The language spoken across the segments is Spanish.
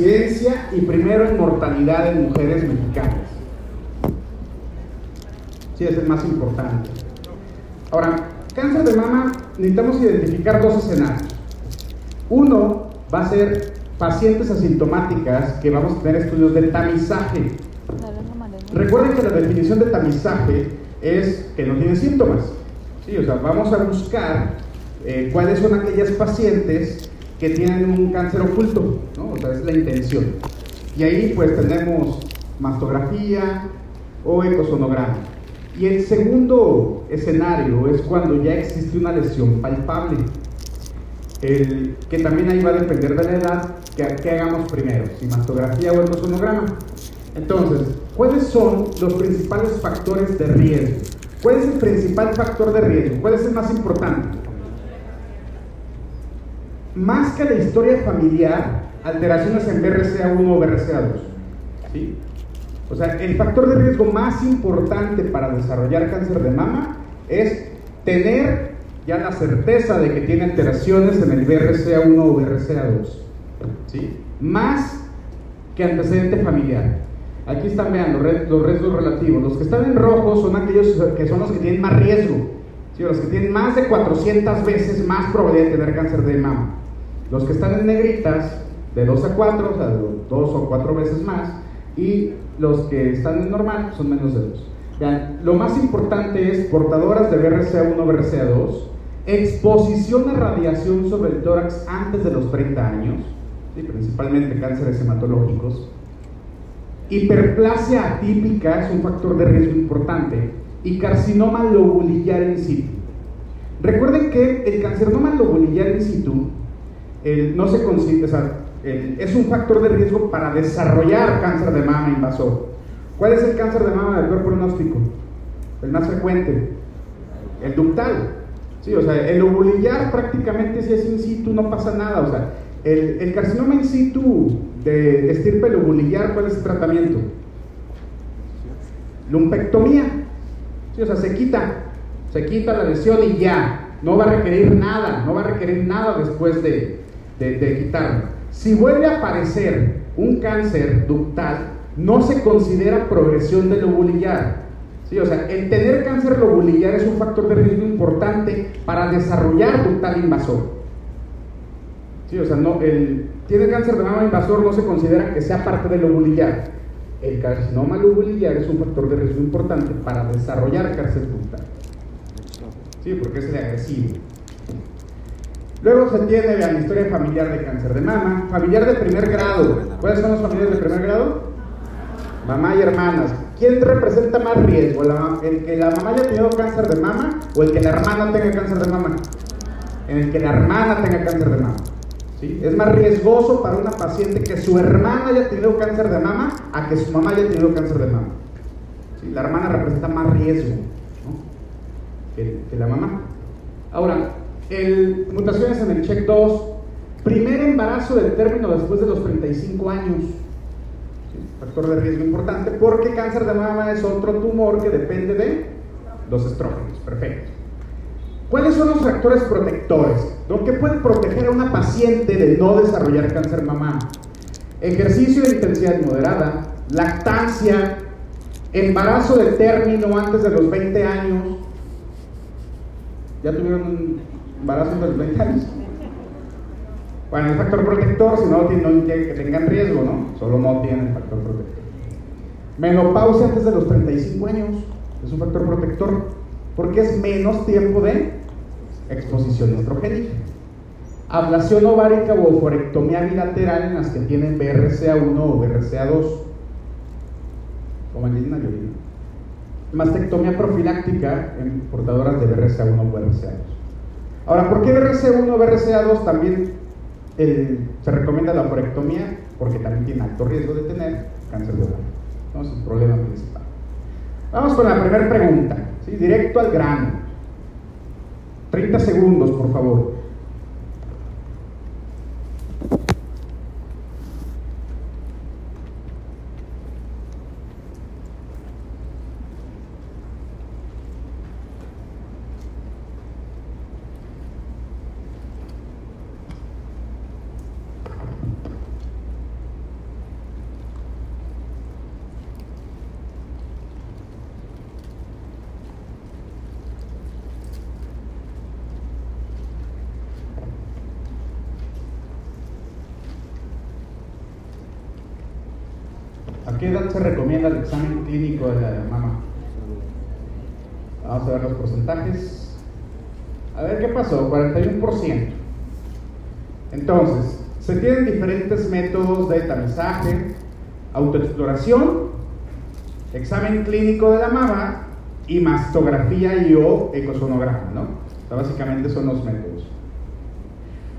incidencia y primero en mortalidad en mujeres mexicanas. Sí, es el más importante. Ahora, cáncer de mama, necesitamos identificar dos escenarios. Uno va a ser pacientes asintomáticas que vamos a tener estudios de tamizaje. Recuerden que la definición de tamizaje es que no tiene síntomas. Sí, o sea, vamos a buscar eh, cuáles son aquellas pacientes que tienen un cáncer oculto, ¿no? O sea, es la intención. Y ahí pues tenemos mastografía o ecosonograma. Y el segundo escenario es cuando ya existe una lesión palpable, que también ahí va a depender de la edad que, que hagamos primero, si mastografía o ecosonograma. Entonces, ¿cuáles son los principales factores de riesgo? ¿Cuál es el principal factor de riesgo? ¿Cuál es el más importante? Más que la historia familiar, alteraciones en BRCA1 o BRCA2. ¿sí? O sea, el factor de riesgo más importante para desarrollar cáncer de mama es tener ya la certeza de que tiene alteraciones en el BRCA1 o BRCA2. ¿sí? Más que antecedente familiar. Aquí están, vean, los, riesgos relativos. Los que están en rojo son aquellos que son los que tienen más riesgo. ¿sí? Los que tienen más de 400 veces más probabilidad de tener cáncer de mama. Los que están en negritas, de 2 a 4, o sea, 2 o 4 veces más. Y los que están en normal son menos de 2. Vean, lo más importante es portadoras de BRCA1 o BRCA2, exposición a radiación sobre el tórax antes de los 30 años, principalmente cánceres hematológicos, hiperplasia atípica es un factor de riesgo importante, y carcinoma lobulillar in situ. Recuerden que el carcinoma lobulillar in situ no se considera, es un factor de riesgo para desarrollar cáncer de mama invasor. ¿Cuál es el cáncer de mama del cuerpo pronóstico? El más frecuente. El ductal. Sí, o sea, el ovulillar prácticamente si es in situ no pasa nada. O sea, el, el carcinoma in situ de estirpe lobulillar, ¿cuál es el tratamiento? Lumpectomía. Sí, o sea, se quita. Se quita la lesión y ya. No va a requerir nada. No va a requerir nada después de, de, de quitarlo. Si vuelve a aparecer un cáncer ductal, no se considera progresión del lobulillar. ¿Sí? O sea, el tener cáncer lobulillar es un factor de riesgo importante para desarrollar ductal invasor. ¿Sí? O sea, no, el, tiene cáncer de mama invasor no se considera que sea parte del lobulillar. El carcinoma lobulillar es un factor de riesgo importante para desarrollar cáncer ductal. ¿Sí? Porque es el agresivo. Luego se tiene la historia familiar de cáncer de mama, familiar de primer grado. ¿Cuáles son los familiares de primer grado? Mamá y hermanas. ¿Quién representa más riesgo? ¿El que la mamá haya tenido cáncer de mama o el que la hermana tenga cáncer de mama? En el que la hermana tenga cáncer de mama. ¿Sí? Es más riesgoso para una paciente que su hermana haya tenido cáncer de mama a que su mamá haya tenido cáncer de mama. ¿Sí? La hermana representa más riesgo que, que la mamá. Ahora, el, mutaciones en el check 2, primer embarazo del término después de los 35 años. Factor de riesgo importante porque cáncer de mama es otro tumor que depende de los estrógenos. Perfecto. ¿Cuáles son los factores protectores? Lo que puede proteger a una paciente de no desarrollar cáncer mama? Ejercicio de intensidad moderada, lactancia, embarazo de término antes de los 20 años. ¿Ya tuvieron un embarazo de los 20 años. Bueno, el factor protector, si no, no que tengan riesgo, ¿no? Solo no tienen factor protector. Menopausia antes de los 35 años es un factor protector porque es menos tiempo de exposición estrogénica. Ablación ovárica o oforectomía bilateral en las que tienen BRCA1 o BRCA2, como Angelina Jolie. Mastectomía profiláctica en portadoras de BRCA1 o BRCA2. Ahora, ¿por qué BRCA1 o BRCA2 también se recomienda la operectomía? Porque también tiene alto riesgo de tener cáncer de ovario. Entonces, el problema principal. Vamos con la primera pregunta, ¿sí? directo al grano. 30 segundos, por favor. ¿A qué edad se recomienda el examen clínico de la mama? Vamos a ver los porcentajes. A ver qué pasó, 41%. Entonces, se tienen diferentes métodos de tamizaje, autoexploración, examen clínico de la mama y mastografía y o ecosonograma, ¿no? básicamente son los métodos.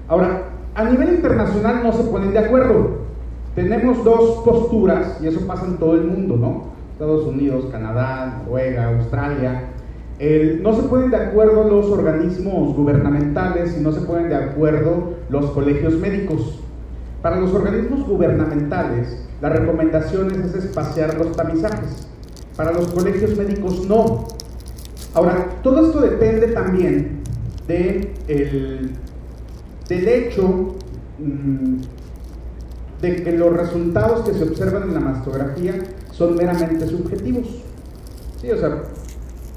Ahora, a nivel internacional no se ponen de acuerdo. Tenemos dos posturas, y eso pasa en todo el mundo, ¿no? Estados Unidos, Canadá, Noruega, Australia. no se ponen de acuerdo los organismos gubernamentales y no se ponen de acuerdo los colegios médicos. Para los organismos gubernamentales, la recomendación es espaciar los tamizajes. Para los colegios médicos no. Ahora, todo esto depende también de el, del hecho mm, de que los resultados que se observan en la mastografía son meramente subjetivos. Sí, o sea,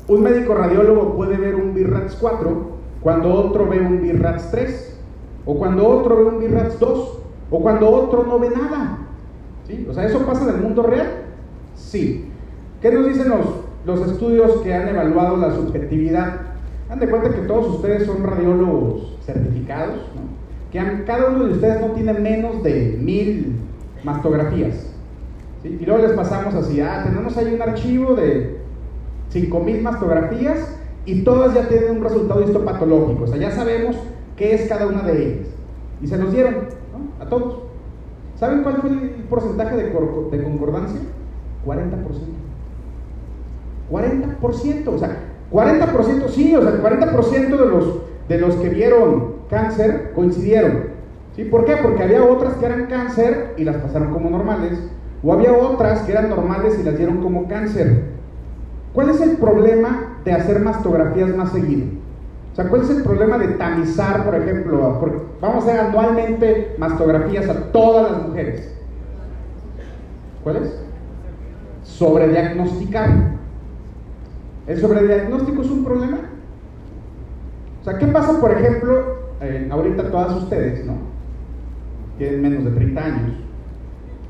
un médico radiólogo puede ver un BIRATS 4 cuando otro ve un BIRATS 3, o cuando otro ve un BIRATS 2, o cuando otro no ve nada. ¿Sí? O sea, ¿eso pasa en el mundo real? Sí. ¿Qué nos dicen los, los estudios que han evaluado la subjetividad? Han de cuenta que todos ustedes son radiólogos certificados, ¿no? Que cada uno de ustedes no tiene menos de mil mastografías. Y luego les pasamos así, ah, tenemos ahí un archivo de cinco mil mastografías y todas ya tienen un resultado histopatológico, o sea, ya sabemos qué es cada una de ellas. Y se nos dieron, A todos. ¿Saben cuál fue el porcentaje de, de concordancia? 40%. 40%, o sea, 40% sí, o sea, 40% de los, de los que vieron cáncer coincidieron. ¿Sí? ¿Por qué? Porque había otras que eran cáncer y las pasaron como normales, o había otras que eran normales y las dieron como cáncer. ¿Cuál es el problema de hacer mastografías más seguido? O sea, ¿cuál es el problema de tamizar, por ejemplo? vamos a hacer anualmente mastografías a todas las mujeres. ¿Cuál es? Sobrediagnosticar. ¿El sobrediagnóstico es un problema? O sea, ¿qué pasa, por ejemplo, eh, ahorita todas ustedes, ¿no? Tienen menos de 30 años.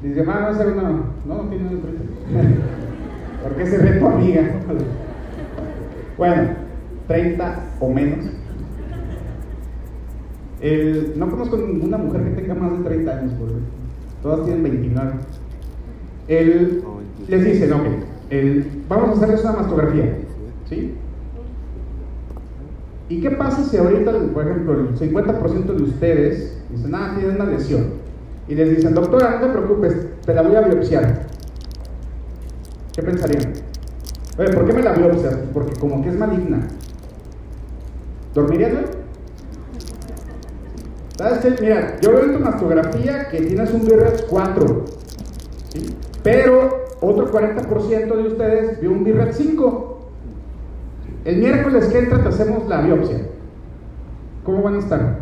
Dice, va a hacer una. No, no tiene menos de 30. ¿Por qué se ve tu amiga? bueno, 30 o menos. no conozco ninguna mujer que tenga más de 30 años, por todas tienen 29. les dice, no, vamos a hacerles una mastografía. ¿Sí? ¿Y qué pasa si ahorita, por ejemplo, el 50% de ustedes dicen, ah, tienen una lesión? Y les dicen, doctora, no te preocupes, te la voy a biopsiar. ¿Qué pensarían? Oye, ¿por qué me la biopsias? Porque como que es maligna. ¿Dormirías, ¿Sabes qué? Mira, yo veo en tu mastografía que tienes un BIRATS 4, ¿sí? pero otro 40% de ustedes vio un BIRATS 5. El miércoles que entra te hacemos la biopsia. ¿Cómo van a estar?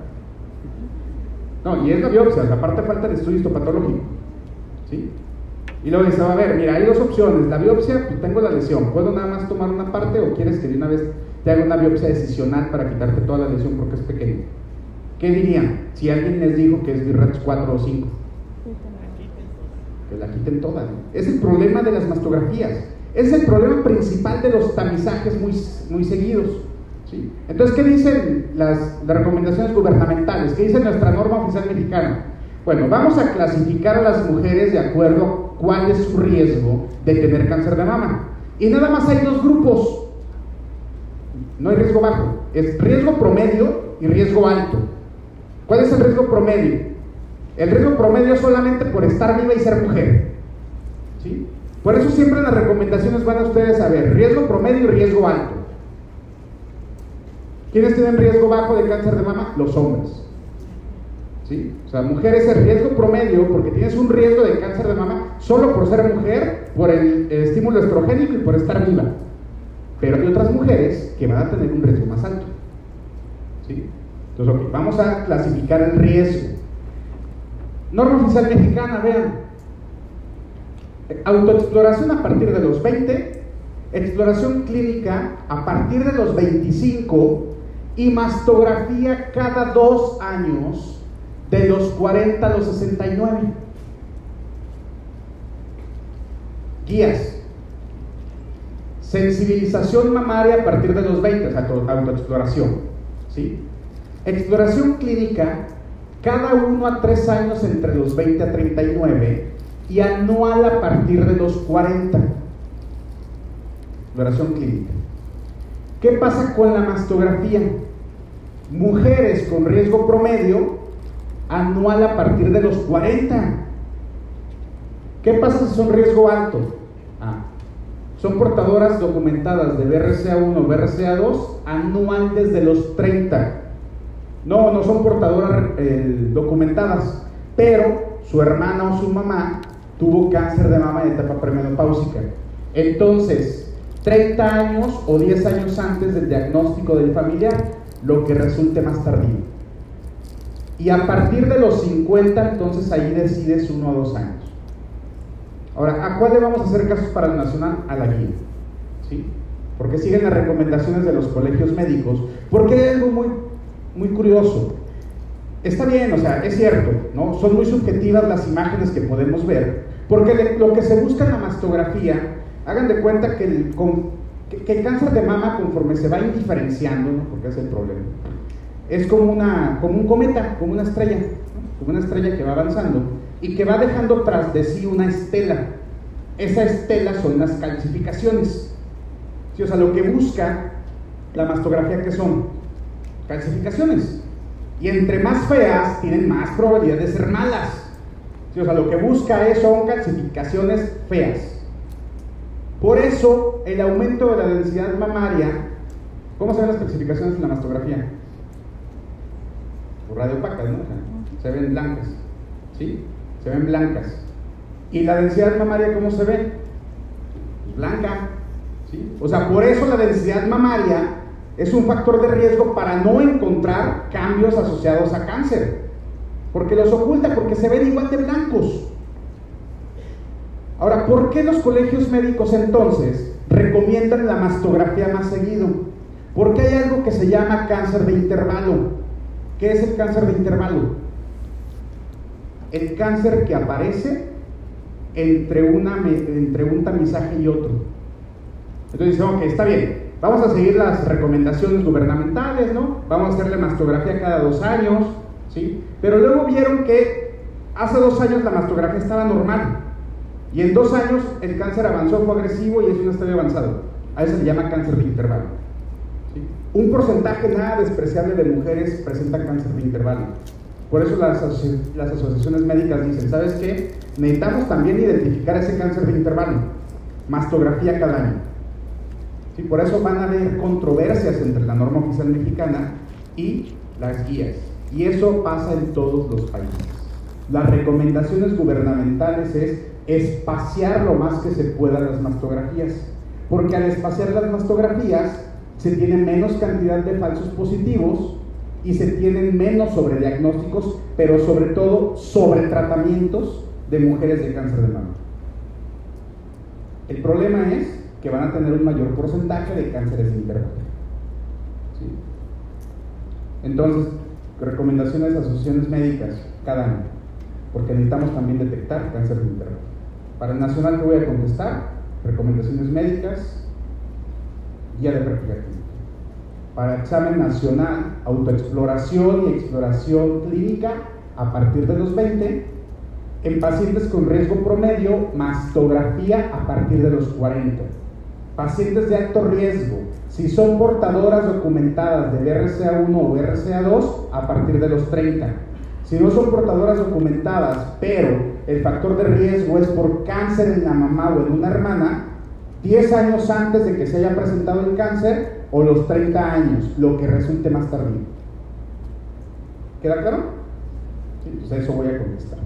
No, y es la biopsia, la parte falta el estudio histopatológico. ¿Sí? Y luego dice, a ver, mira, hay dos opciones. La biopsia, pues tengo la lesión. ¿Puedo nada más tomar una parte o quieres que de una vez te haga una biopsia decisional para quitarte toda la lesión porque es pequeña? ¿Qué dirían si alguien les dijo que es BIRATS 4 o 5? Que la quiten toda. Es el problema de las mastografías. Es el problema principal de los tamizajes muy, muy seguidos. ¿sí? Entonces, ¿qué dicen las, recomendaciones gubernamentales? ¿Qué dice nuestra norma oficial mexicana? Bueno, vamos a clasificar a las mujeres de acuerdo cuál es su riesgo de tener cáncer de mama. Y nada más hay dos grupos. No hay riesgo bajo. Es riesgo promedio y riesgo alto. ¿Cuál es el riesgo promedio? El riesgo promedio es solamente por estar viva y ser mujer. ¿Sí? Por eso siempre en las recomendaciones van a ustedes a ver riesgo promedio y riesgo alto. ¿Quiénes tienen riesgo bajo de cáncer de mama? Los hombres. ¿Sí? O sea, mujeres el riesgo promedio porque tienes un riesgo de cáncer de mama solo por ser mujer, por el, estímulo estrogénico y por estar viva. Pero hay otras mujeres que van a tener un riesgo más alto. ¿Sí? Entonces, vamos a clasificar el riesgo. Norma oficial mexicana, vean, Autoexploración a partir de los 20, exploración clínica a partir de los 25 y mastografía cada dos años de los 40 a los 69. Guías. Sensibilización mamaria a partir de los 20, autoexploración. ¿sí? Exploración clínica cada uno a tres años entre los 20 a 39 y anual a partir de los 40. Exploración clínica. ¿Qué pasa con la mastografía? Mujeres con riesgo promedio anual a partir de los 40. ¿Qué pasa si son riesgo alto? Son portadoras documentadas de BRCA1 o BRCA2 anual desde los 30. No, no son portadoras eh, documentadas, pero su hermana o su mamá tuvo cáncer de mama en etapa premenopáusica. Entonces, 30 años o 10 años antes del diagnóstico del familiar, lo que resulte más tardío. Y a partir de los 50, entonces ahí decides uno o dos años. Ahora, ¿a cuál le vamos a hacer casos para el nacional? A la guía. ¿Sí? Porque siguen las recomendaciones de los colegios médicos. Porque hay algo muy, muy curioso. Está bien, o sea, es cierto, ¿no? Son muy subjetivas las imágenes que podemos ver. Porque lo que se busca en la mastografía, hagan de cuenta que el, cáncer de mama, conforme se va indiferenciando, ¿no? Porque es el problema es como, una, como un cometa, como una estrella, como una estrella que va avanzando y que va dejando tras de sí una estela. Esa estela son las calcificaciones. o sea, lo que busca la mastografía que son calcificaciones. Y entre más feas, tienen más probabilidad de ser malas. O sea, lo que busca es, son calcificaciones feas. Por eso, el aumento de la densidad mamaria, ¿cómo se ven las calcificaciones en la mastografía? radio opacas, ¿no? se ven blancas, ¿sí? Se ven blancas. ¿Y la densidad mamaria cómo se ve? Pues blanca, ¿sí? O sea, por eso la densidad mamaria es un factor de riesgo para no encontrar cambios asociados a cáncer. Porque los oculta, porque se ven igual de blancos. Ahora, ¿por qué los colegios médicos entonces recomiendan la mastografía más seguido? Porque hay algo que se llama cáncer de intervalo. ¿Qué es el cáncer de intervalo? El cáncer que aparece entre, una, entre un tamizaje y otro. Entonces dicen, ok, está bien, vamos a seguir las recomendaciones gubernamentales, ¿no? Vamos a hacerle mastografía cada dos años, ¿sí? Pero luego vieron que hace dos años la mastografía estaba normal y en dos años el cáncer avanzó, fue agresivo y es un estadio avanzado. A eso se llama cáncer de intervalo. Un porcentaje nada despreciable de mujeres presentan cáncer de intervalo. Por eso las, asociaciones médicas dicen, ¿sabes qué? Necesitamos también identificar ese cáncer de intervalo. Mastografía cada año. ¿Sí? Por eso van a haber controversias entre la norma oficial mexicana y las guías. Y eso pasa en todos los países. Las recomendaciones gubernamentales es espaciar lo más que se pueda las mastografías. Porque al espaciar las mastografías, se tiene menos cantidad de falsos positivos y se tienen menos sobrediagnósticos, pero sobre todo sobre tratamientos de mujeres de cáncer de mama. El problema es que van a tener un mayor porcentaje de cánceres de intervalo. Entonces, recomendaciones de asociaciones médicas cada año, porque necesitamos también detectar cáncer de intervalo. Para el nacional que voy a contestar, recomendaciones médicas, guía de práctica clínica. Para examen nacional, autoexploración y exploración clínica a partir de los 20. En pacientes con riesgo promedio, mastografía a partir de los 40. Pacientes de alto riesgo, si son portadoras documentadas de BRCA1 o BRCA2, a partir de los 30. Si no son portadoras documentadas, pero el factor de riesgo es por cáncer en la mamá o en una hermana, 10 años antes de que se haya presentado el cáncer o los 30 años, lo que resulte más tardío. ¿Queda claro? Sí, pues eso voy a contestar.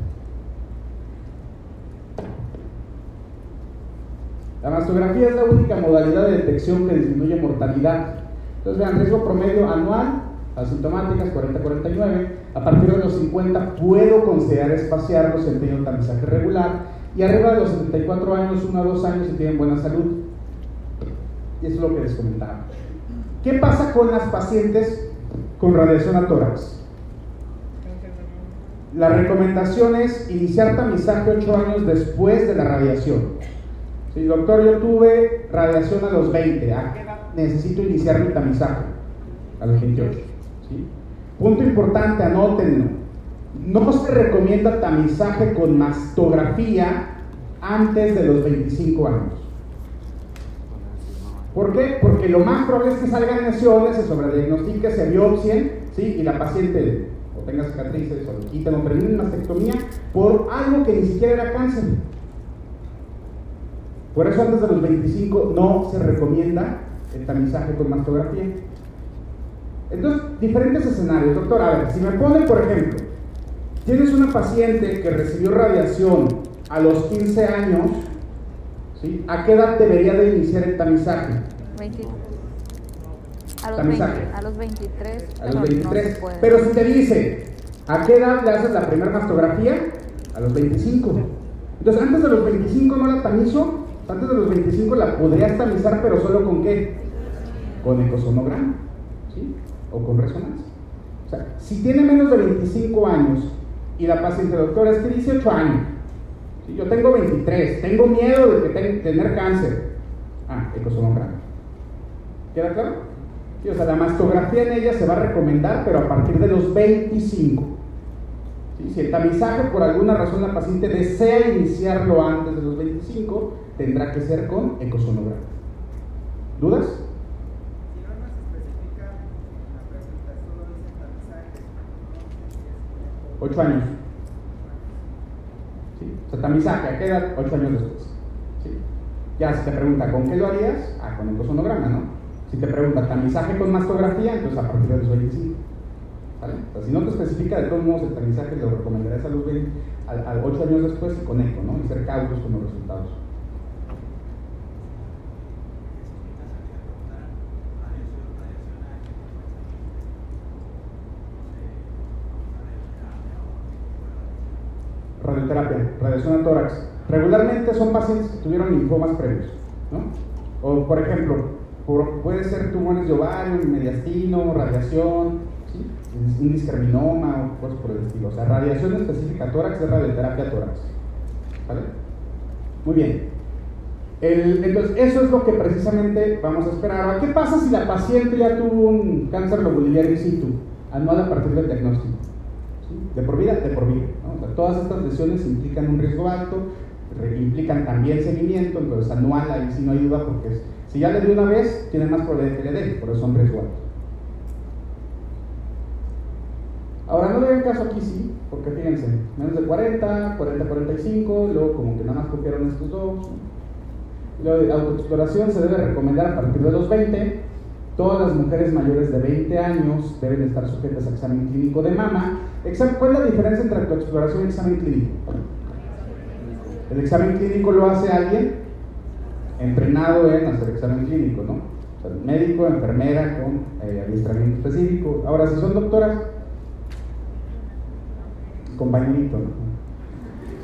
La mastografía es la única modalidad de detección que disminuye mortalidad. Entonces, vean, riesgo promedio anual, asintomáticas 40-49. A partir de los 50 puedo considerar espaciarlos en un tamizaje regular y arriba de los 74 años, 1 a 2 años, y tienen buena salud. Y eso es lo que les comentaba. ¿Qué pasa con las pacientes con radiación a tórax? La recomendación es iniciar tamizaje 8 años después de la radiación. Sí, doctor, yo tuve radiación a los 20. ¿A qué edad necesito iniciar mi tamizaje? A los 28. ¿sí? Punto importante, anótenlo. No se recomienda tamizaje con mastografía antes de los 25 años. ¿Por qué? Porque lo más probable es que salgan lesiones, se sobrediagnostique, se biopsien, ¿sí? y la paciente o tenga cicatrices o le quiten o termine mastectomía por algo que ni siquiera era cáncer. Por eso antes de los 25 no se recomienda el tamizaje con mastografía. Entonces, diferentes escenarios. Doctor, a ver, si me pone, por ejemplo, tienes una paciente que recibió radiación a los 15 años, ¿sí? ¿a qué edad debería de iniciar el tamizaje? 20. A los, 20, a los 23. A los 23. pero si te dice, ¿a qué edad le haces la primera mastografía? A los 25. Entonces, antes de los 25 no la tamizo, antes de los 25 la podrías tamizar, pero solo con qué? Con ecosonograma, ¿sí? O con resonancia. O sea, si tiene menos de 25 años y la paciente, doctora, es que 18 años, yo tengo 23, tengo miedo de que tener cáncer. Ah, ecosonograma. ¿Queda claro? Sí, o sea, la mastografía en ella se va a recomendar, pero a partir de los 25. Si el tamizaje por alguna razón la paciente desea iniciarlo antes de los 25, tendrá que ser con ecosonograma. ¿Dudas? Ocho años. ¿Sí? O sea, tamizaje, ¿a qué edad? Ocho años después. ¿Sí? Ya si te pregunta, ¿con qué lo harías? Ah, con ecosonograma, ¿no? Si te pregunta, ¿tamizaje con mastografía? Entonces a partir de los 25. ¿Vale? O sea, si no te especifica, de todos modos el tamizaje lo recomendarías a los 20, a, 8 años después y con eco, ¿no? Y ser cautos con los resultados. radioterapia, radiación a tórax. Regularmente son pacientes que tuvieron linfomas previos, ¿no? O, por ejemplo, puede ser tumores de ovario, mediastino, radiación, un discriminoma o cosas por el estilo. O sea, radiación específica tórax es radioterapia tórax. Muy bien. entonces, eso es lo que precisamente vamos a esperar. ¿Qué pasa si la paciente ya tuvo un cáncer lobular in situ? Anual a partir del diagnóstico. De por vida, de por vida. todas estas lesiones implican un riesgo alto, implican también seguimiento, entonces anual ahí sí no hay duda porque si ya le dio una vez, tiene más probabilidad que le dé, por eso son riesgo alto. Ahora no le den caso aquí sí, porque fíjense, menos de 40, 40, 45, luego como que nada más copiaron estos dos. La autoexploración se debe recomendar a partir de los 20, Todas las mujeres mayores de 20 años deben estar sujetas a examen clínico de mama. ¿Cuál es la diferencia entre autoexploración y examen clínico? El examen clínico lo hace alguien entrenado en hacer examen clínico, ¿no? Médico, enfermera con eh, adiestramiento específico. Ahora, si son doctoras, compañerito, ¿no?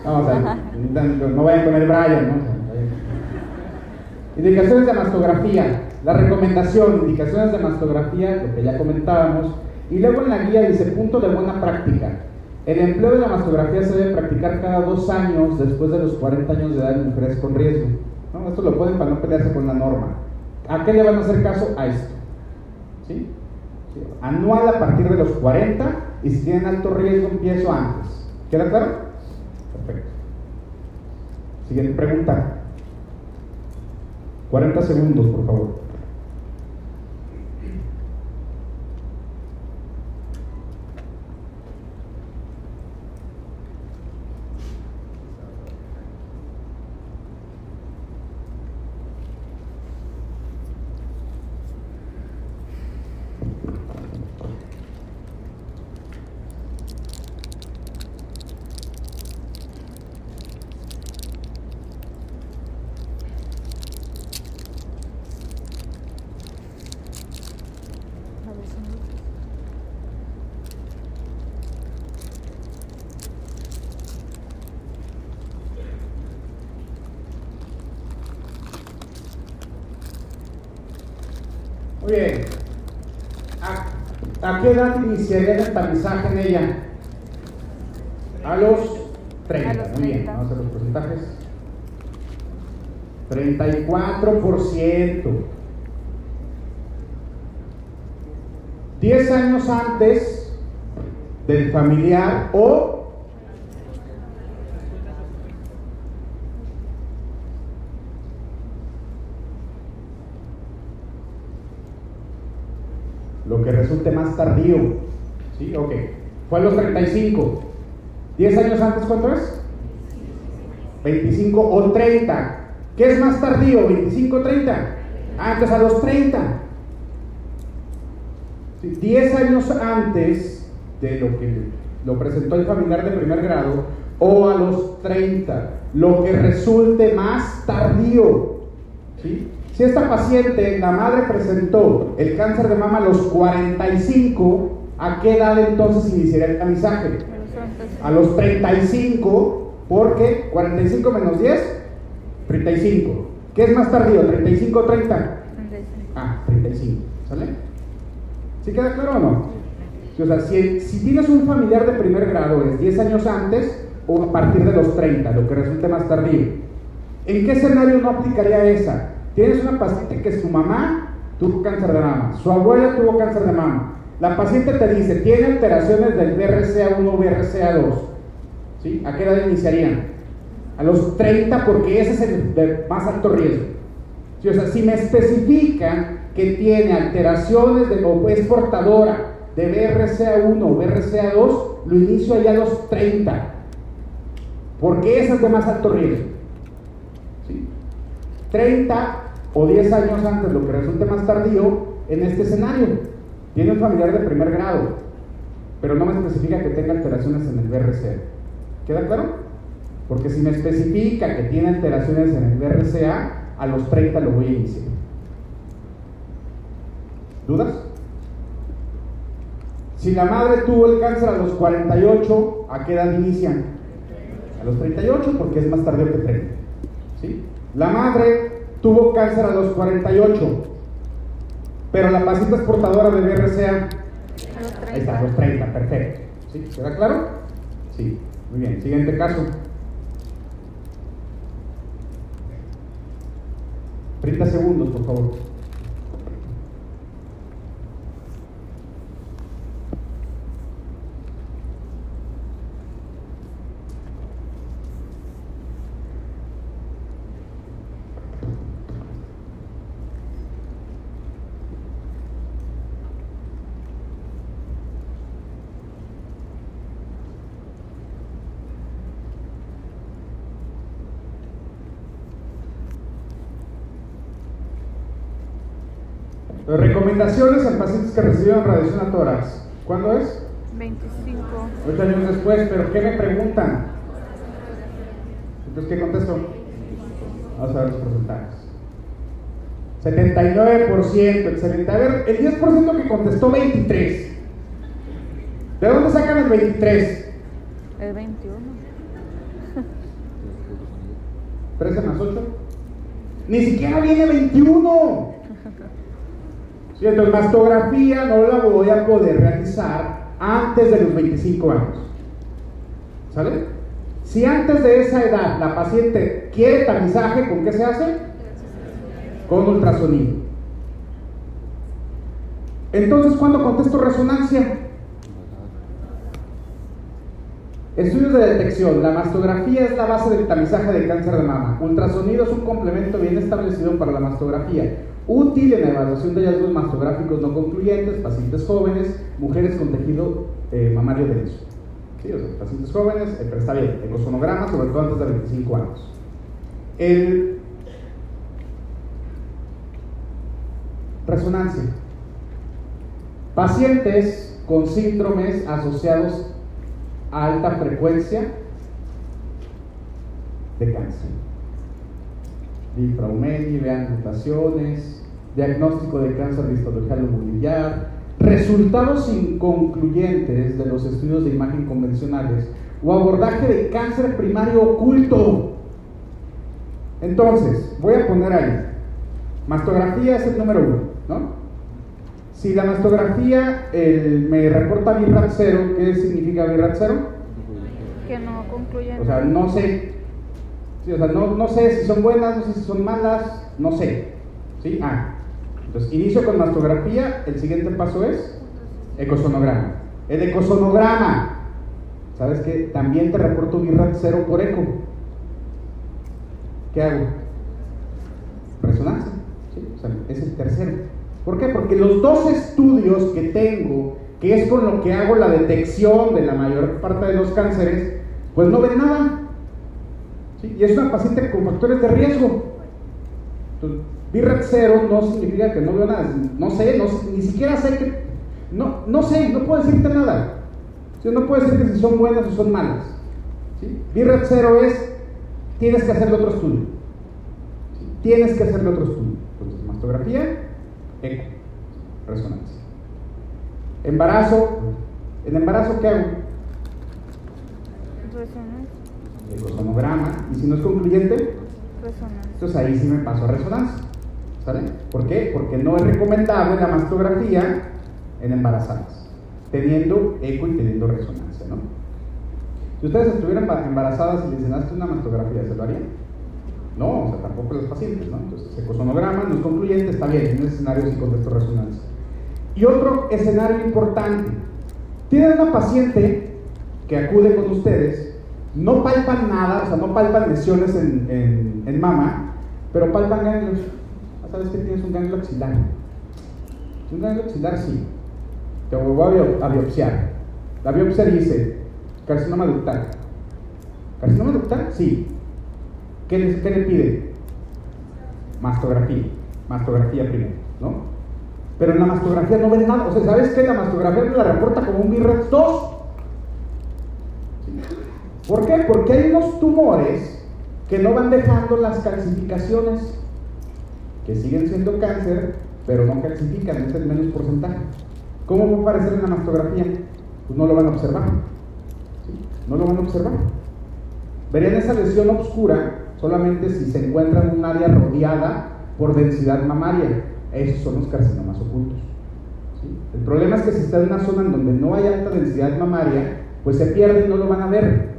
No, o sea, no vayan con el Brian, ¿no? Indicaciones de mastografía. La recomendación, indicaciones de mastografía, lo que ya comentábamos. Y luego en la guía dice punto de buena práctica. El empleo de la mastografía se debe practicar cada dos años después de los 40 años de edad en mujeres con riesgo. Esto lo pueden para no pelearse con la norma. ¿A qué le van a hacer caso? A esto. ¿Sí? Anual a partir de los 40 y si tienen alto riesgo empiezo antes. ¿Queda claro? Perfecto. Siguiente pregunta. 40 segundos, por favor. Muy bien. ¿A, qué edad iniciaría el tamizaje en ella? A los 30. Muy bien, vamos a los porcentajes. 34%. 10 años antes del familiar o que resulte más tardío. ¿Sí? Ok. Fue a los 35. ¿10 años antes cuánto es? 25 o 30. ¿Qué es más tardío? 25 o 30. Ah, a los 30. 10 años antes de lo que lo presentó el familiar de primer grado o a los 30, lo que resulte más tardío. ¿sí? Si esta paciente, la madre presentó el cáncer de mama a los 45, ¿a qué edad entonces iniciaría el tamizaje? A los 35, porque 45 menos 10, 35. ¿Qué es más tardío? ¿35 o 30? 35. Ah, 35. ¿Sale? ¿Sí queda claro o no? O sea, si, si tienes un familiar de primer grado, es 10 años antes o a partir de los 30, lo que resulte más tardío. ¿En qué escenario no aplicaría esa? Tienes una paciente que su mamá tuvo cáncer de mama, su abuela tuvo cáncer de mama. La paciente te dice, tiene alteraciones del BRCA1 o BRCA2. ¿Sí? ¿A qué edad iniciarían? A los 30 porque ese es el de más alto riesgo. Si me especifican que tiene alteraciones de, o es portadora de BRCA1 o BRCA2, lo inicio allá a los 30. Porque ese es de más alto riesgo. ¿Sí? 30 o 10 años antes, lo que resulte más tardío, en este escenario. Tiene un familiar de primer grado, pero no me especifica que tenga alteraciones en el BRCA. ¿Queda claro? Porque si me especifica que tiene alteraciones en el BRCA, a los 30 lo voy a iniciar. ¿Dudas? Si la madre tuvo el cáncer a los 48, ¿a qué edad inician? A los 38, porque es más tardío que 30. ¿Sí? La madre tuvo cáncer a los 48, pero la paciente es portadora de BRCA. Está, a los 30, perfecto. ¿Sí? ¿Queda claro? Sí, muy bien. Siguiente caso. 30 segundos, por favor. Recomendaciones en pacientes que reciben radiación a tórax. ¿Cuándo es? 25. 8 años después, pero ¿qué me preguntan? Entonces, ¿qué contesto? Vamos a ver los porcentajes. 79%, excelente. A ver, el 10% que contestó 23. ¿De dónde sacan el 23? El 21. 13 más 8. Ni siquiera viene 21. Entonces, mastografía no la voy a poder realizar antes de los 25 años. ¿Sale? Si antes de esa edad la paciente quiere tamizaje, ¿con qué se hace? Con ultrasonido. Entonces, ¿cuándo contesto resonancia? Estudios de detección. La mastografía es la base del tamizaje de cáncer de mama. Ultrasonido es un complemento bien establecido para la mastografía útil en la evaluación de hallazgos mastográficos no concluyentes, pacientes jóvenes, mujeres con tejido eh, mamario denso. ¿Sí? Pacientes jóvenes, eh, pero está bien, ecosonograma, sobre todo antes de 25 años. El... Resonancia. Pacientes con síndromes asociados a alta frecuencia de cáncer linfraumelia, vean mutaciones, diagnóstico de cáncer de histología lobulillar, resultados inconcluyentes de los estudios de imagen convencionales o abordaje de cáncer primario oculto. Entonces, voy a poner ahí, mastografía es el número uno, ¿no? Si la mastografía me reporta BIRAT cero, ¿qué significa BIRAT cero? Que no concluye. O sea, no sé no, no sé si son buenas, no sé si son malas, no sé. ¿Sí? Ah, entonces inicio con mastografía, el siguiente paso es ecosonograma. El ecosonograma, ¿sabes qué? También te reporto BIRAT cero por eco. ¿Qué hago? Resonancia. ¿sí? O sea, es el tercero. ¿Por qué? Porque los dos estudios que tengo, que es con lo que hago la detección de la mayor parte de los cánceres, pues no ven nada. Y es una paciente con factores de riesgo. Entonces, BIRAT cero no significa que no veo nada. No sé, ni siquiera sé que. No, no sé, no puedo decirte nada. No puedo decirte si son buenas o son malas. ¿Sí? BIRAT cero es, tienes que hacerle otro estudio. Tienes que hacerle otro estudio. Entonces, mastografía, eco, resonancia. Embarazo, ¿en embarazo qué hago? Ecosonograma, y si no es concluyente, entonces ahí sí me paso a resonancia. ¿Sale? ¿Por qué? Porque no es recomendable la mastografía en embarazadas, teniendo eco y teniendo resonancia, ¿no? Si ustedes estuvieran embarazadas y les llenaste una mastografía, ¿se lo harían? No, o sea, tampoco los pacientes, ¿no? Entonces, ecosonograma no es concluyente, está bien, en ese escenario sí contesto resonancia. Y otro escenario importante, tienen una paciente que acude con ustedes, no palpan nada, o sea, no palpan lesiones en, en, mama, pero palpan ganglios. ¿Sabes que tienes un ganglio axilar? Un ganglio axilar sí. Te voy a biopsiar. La biopsia dice carcinoma ductal. ¿Carcinoma ductal? Sí. ¿Qué le, qué le pide? Mastografía. Mastografía primero, ¿no? Pero en la mastografía no ven nada. O sea, ¿sabes qué? La mastografía la reporta como un BIRAT 2. ¿Por qué? Porque hay unos tumores que no van dejando las calcificaciones, que siguen siendo cáncer, pero no calcifican, es el menos porcentaje. ¿Cómo va a aparecer en la mastografía? Pues no lo van a observar. No lo van a observar. Verían esa lesión oscura solamente si se encuentra en un área rodeada por densidad mamaria. Esos son los carcinomas ocultos. El problema es que si está en una zona en donde no hay alta densidad mamaria, pues se pierde y no lo van a ver.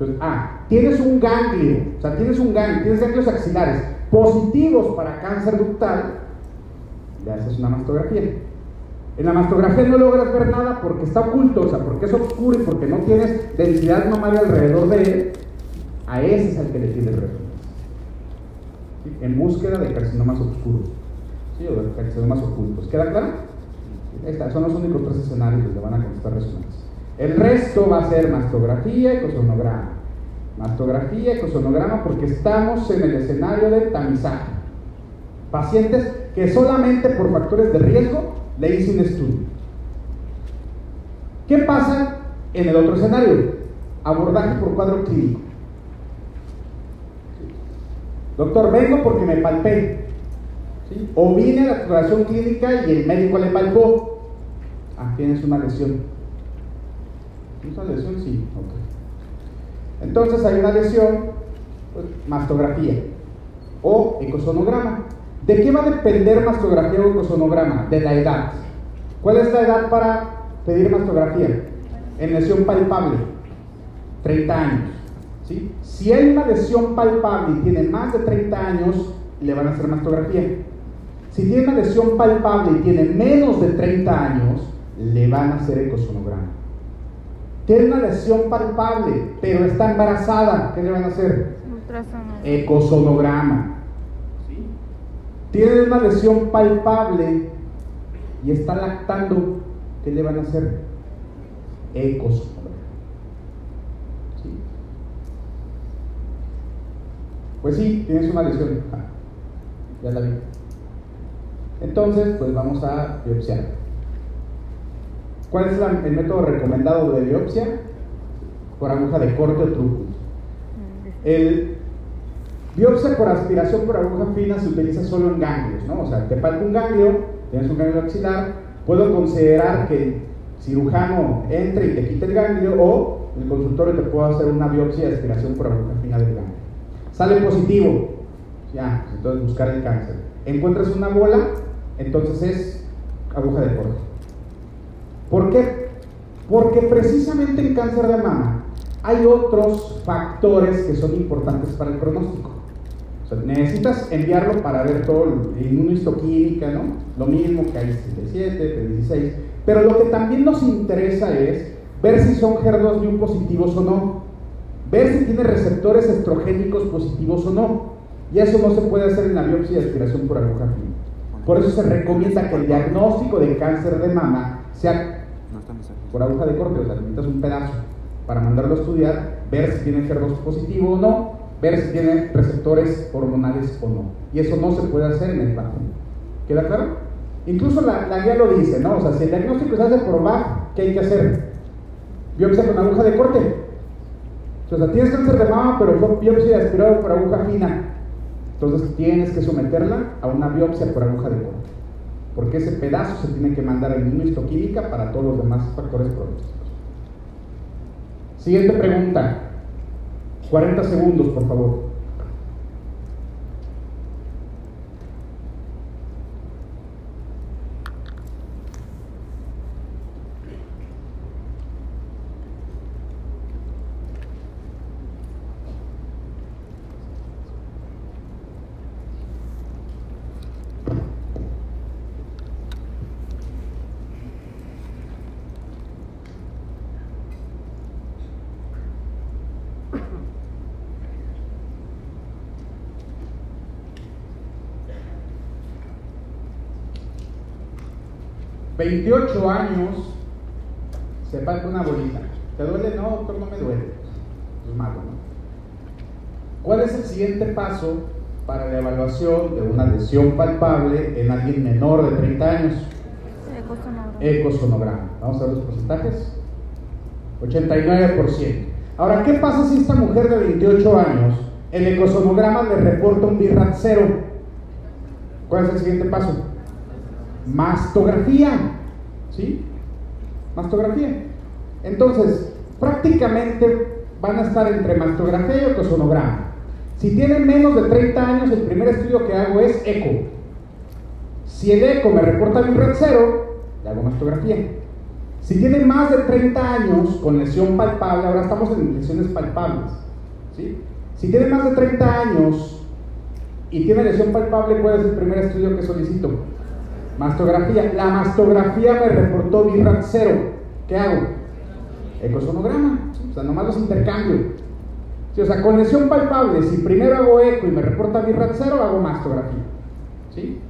Entonces, ah, tienes un ganglio, o sea, tienes un ganglio, tienes ganglios axilares positivos para cáncer ductal, le haces una mastografía. En la mastografía no logras ver nada porque está oculto, o sea, porque es oscuro y porque no tienes densidad mamaria alrededor de él. A ese es al que le tienes referencia. En búsqueda de carcinomas oscuros o de carcinomas ocultos. ¿Queda claro? Estos son los únicos tres escenarios donde van a contestar resonancia. El resto va a ser mastografía, ecosonograma. Mastografía, ecosonograma, porque estamos en el escenario de tamizaje. Pacientes que solamente por factores de riesgo le hice un estudio. ¿Qué pasa en el otro escenario? Abordaje por cuadro clínico. Doctor, vengo porque me palpé. O viene a la exploración clínica y el médico le palpó. Ah, tienes una lesión. ¿Tienes una lesión? Sí, ok. Entonces hay una lesión, pues, mastografía o ecosonograma. ¿De qué va a depender mastografía o ecosonograma? De la edad. ¿Cuál es la edad para pedir mastografía? En lesión palpable, 30 años. ¿sí? Si hay una lesión palpable y tiene más de 30 años, le van a hacer mastografía. Si tiene una lesión palpable y tiene menos de 30 años, le van a hacer ecosonograma. Tiene una lesión palpable, pero está embarazada, ¿qué le van a hacer? Ecosonograma. Tiene una lesión palpable y está lactando, ¿qué le van a hacer? Ecosonograma. Pues sí, tienes una lesión. Ah, ya la vi. Entonces, pues vamos a biopsiar. ¿Cuál es el método recomendado de biopsia? Por aguja de corte o truco. El biopsia por aspiración por aguja fina se utiliza solo en ganglios, ¿no? O sea, te palpa un ganglio, tienes un ganglio axilar, puedo considerar que el cirujano entre y te quite el ganglio o el consultorio te puede hacer una biopsia de aspiración por aguja fina del ganglio. Sale positivo, ya, entonces buscar el cáncer. Encuentras una bola, entonces es aguja de corte. ¿Por qué? Porque precisamente en cáncer de mama hay otros factores que son importantes para el pronóstico. necesitas enviarlo para ver todo el inmunohistoquímica, ¿no? Lo mismo que hay 67, 16 pero lo que también nos interesa es ver si son HER2 positivos o no, ver si tiene receptores estrogénicos positivos o no. Y eso no se puede hacer en la biopsia de aspiración por aguja fina. Por eso se recomienda que el diagnóstico de cáncer de mama sea por aguja de corte, o sea, necesitas un pedazo para mandarlo a estudiar, ver si tiene HER2 positivo o no, ver si tiene receptores hormonales o no. Y eso no se puede hacer en el paciente. ¿Queda claro? Incluso la, guía lo dice, ¿no? O sea, si el diagnóstico se hace por BAC, ¿qué hay que hacer? Biopsia con aguja de corte. O sea, tienes cáncer de mama, pero fue biopsia aspirado por aguja fina. Entonces tienes que someterla a una biopsia por aguja de corte. Porque ese pedazo se tiene que mandar a inmunohistoquímica para todos los demás factores pronósticos. Siguiente pregunta. 40 segundos, por favor. 28 años, se palpa una bolita. ¿Te duele? No, doctor, no me duele. Es malo, ¿no? ¿Cuál es el siguiente paso para la evaluación de una lesión palpable en alguien menor de 30 años? Ecosonograma. Ecosonograma. Vamos a ver los porcentajes. 89%. Ahora, ¿qué pasa si esta mujer de 28 años, el ecosonograma le reporta un BIRAT cero? ¿Cuál es el siguiente paso? mastografía. ¿Sí? Mastografía. Entonces, prácticamente van a estar entre mastografía y ecosonograma. Si tienen menos de 30 años, el primer estudio que hago es eco. Si el eco me reporta mi red cero, le hago mastografía. Si tiene más de 30 años con lesión palpable, ahora estamos en lesiones palpables. ¿sí? Si tiene más de 30 años y tiene lesión palpable, ¿cuál es el primer estudio que solicito? Mastografía. La mastografía me reportó BIRAT cero. ¿Qué hago? Ecosonograma. O sea, nomás los intercambio. o sea, con lesión palpable, si primero hago eco y me reporta BIRAT cero, hago mastografía. ¿Sí?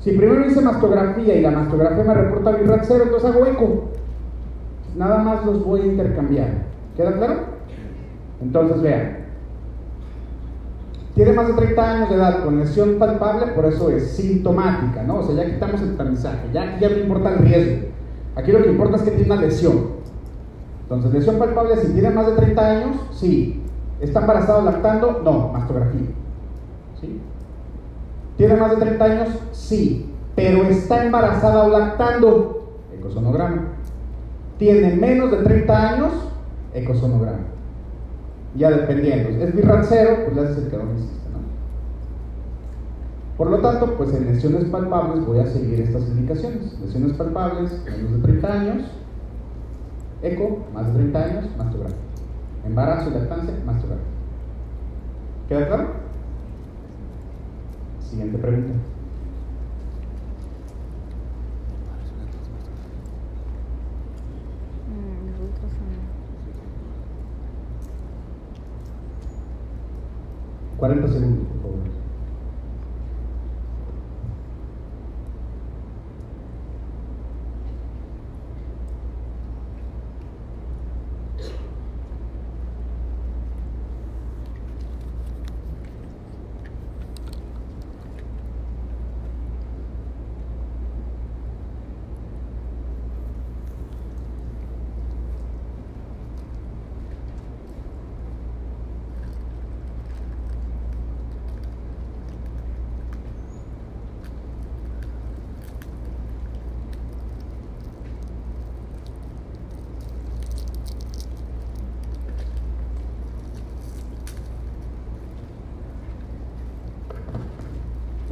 Si primero hice mastografía y la mastografía me reporta BIRAT cero, entonces hago eco. Nada más los voy a intercambiar. ¿Queda claro? Entonces vean, tiene más de 30 años de edad con lesión palpable, por eso es sintomática, ¿no? O sea, ya quitamos el tamizaje, ya, ya no importa el riesgo. Aquí lo que importa es que tiene una lesión. Entonces, lesión palpable, si tiene más de 30 años, sí. ¿Está embarazado lactando? No, mastografía. ¿Sí? ¿Tiene más de 30 años? Sí. Pero está embarazada o lactando, ecosonograma. ¿Tiene menos de 30 años? Ecosonograma ya dependiendo. Es birrancero, pues le haces el que no existe, ¿no? Por lo tanto, pues en lesiones palpables voy a seguir estas indicaciones. Lesiones palpables, menos de 30 años, eco, más de 30 años, mastografía. Embarazo y lactancia, mastografía. ¿Queda claro? Siguiente pregunta. 40 segundos, por favor.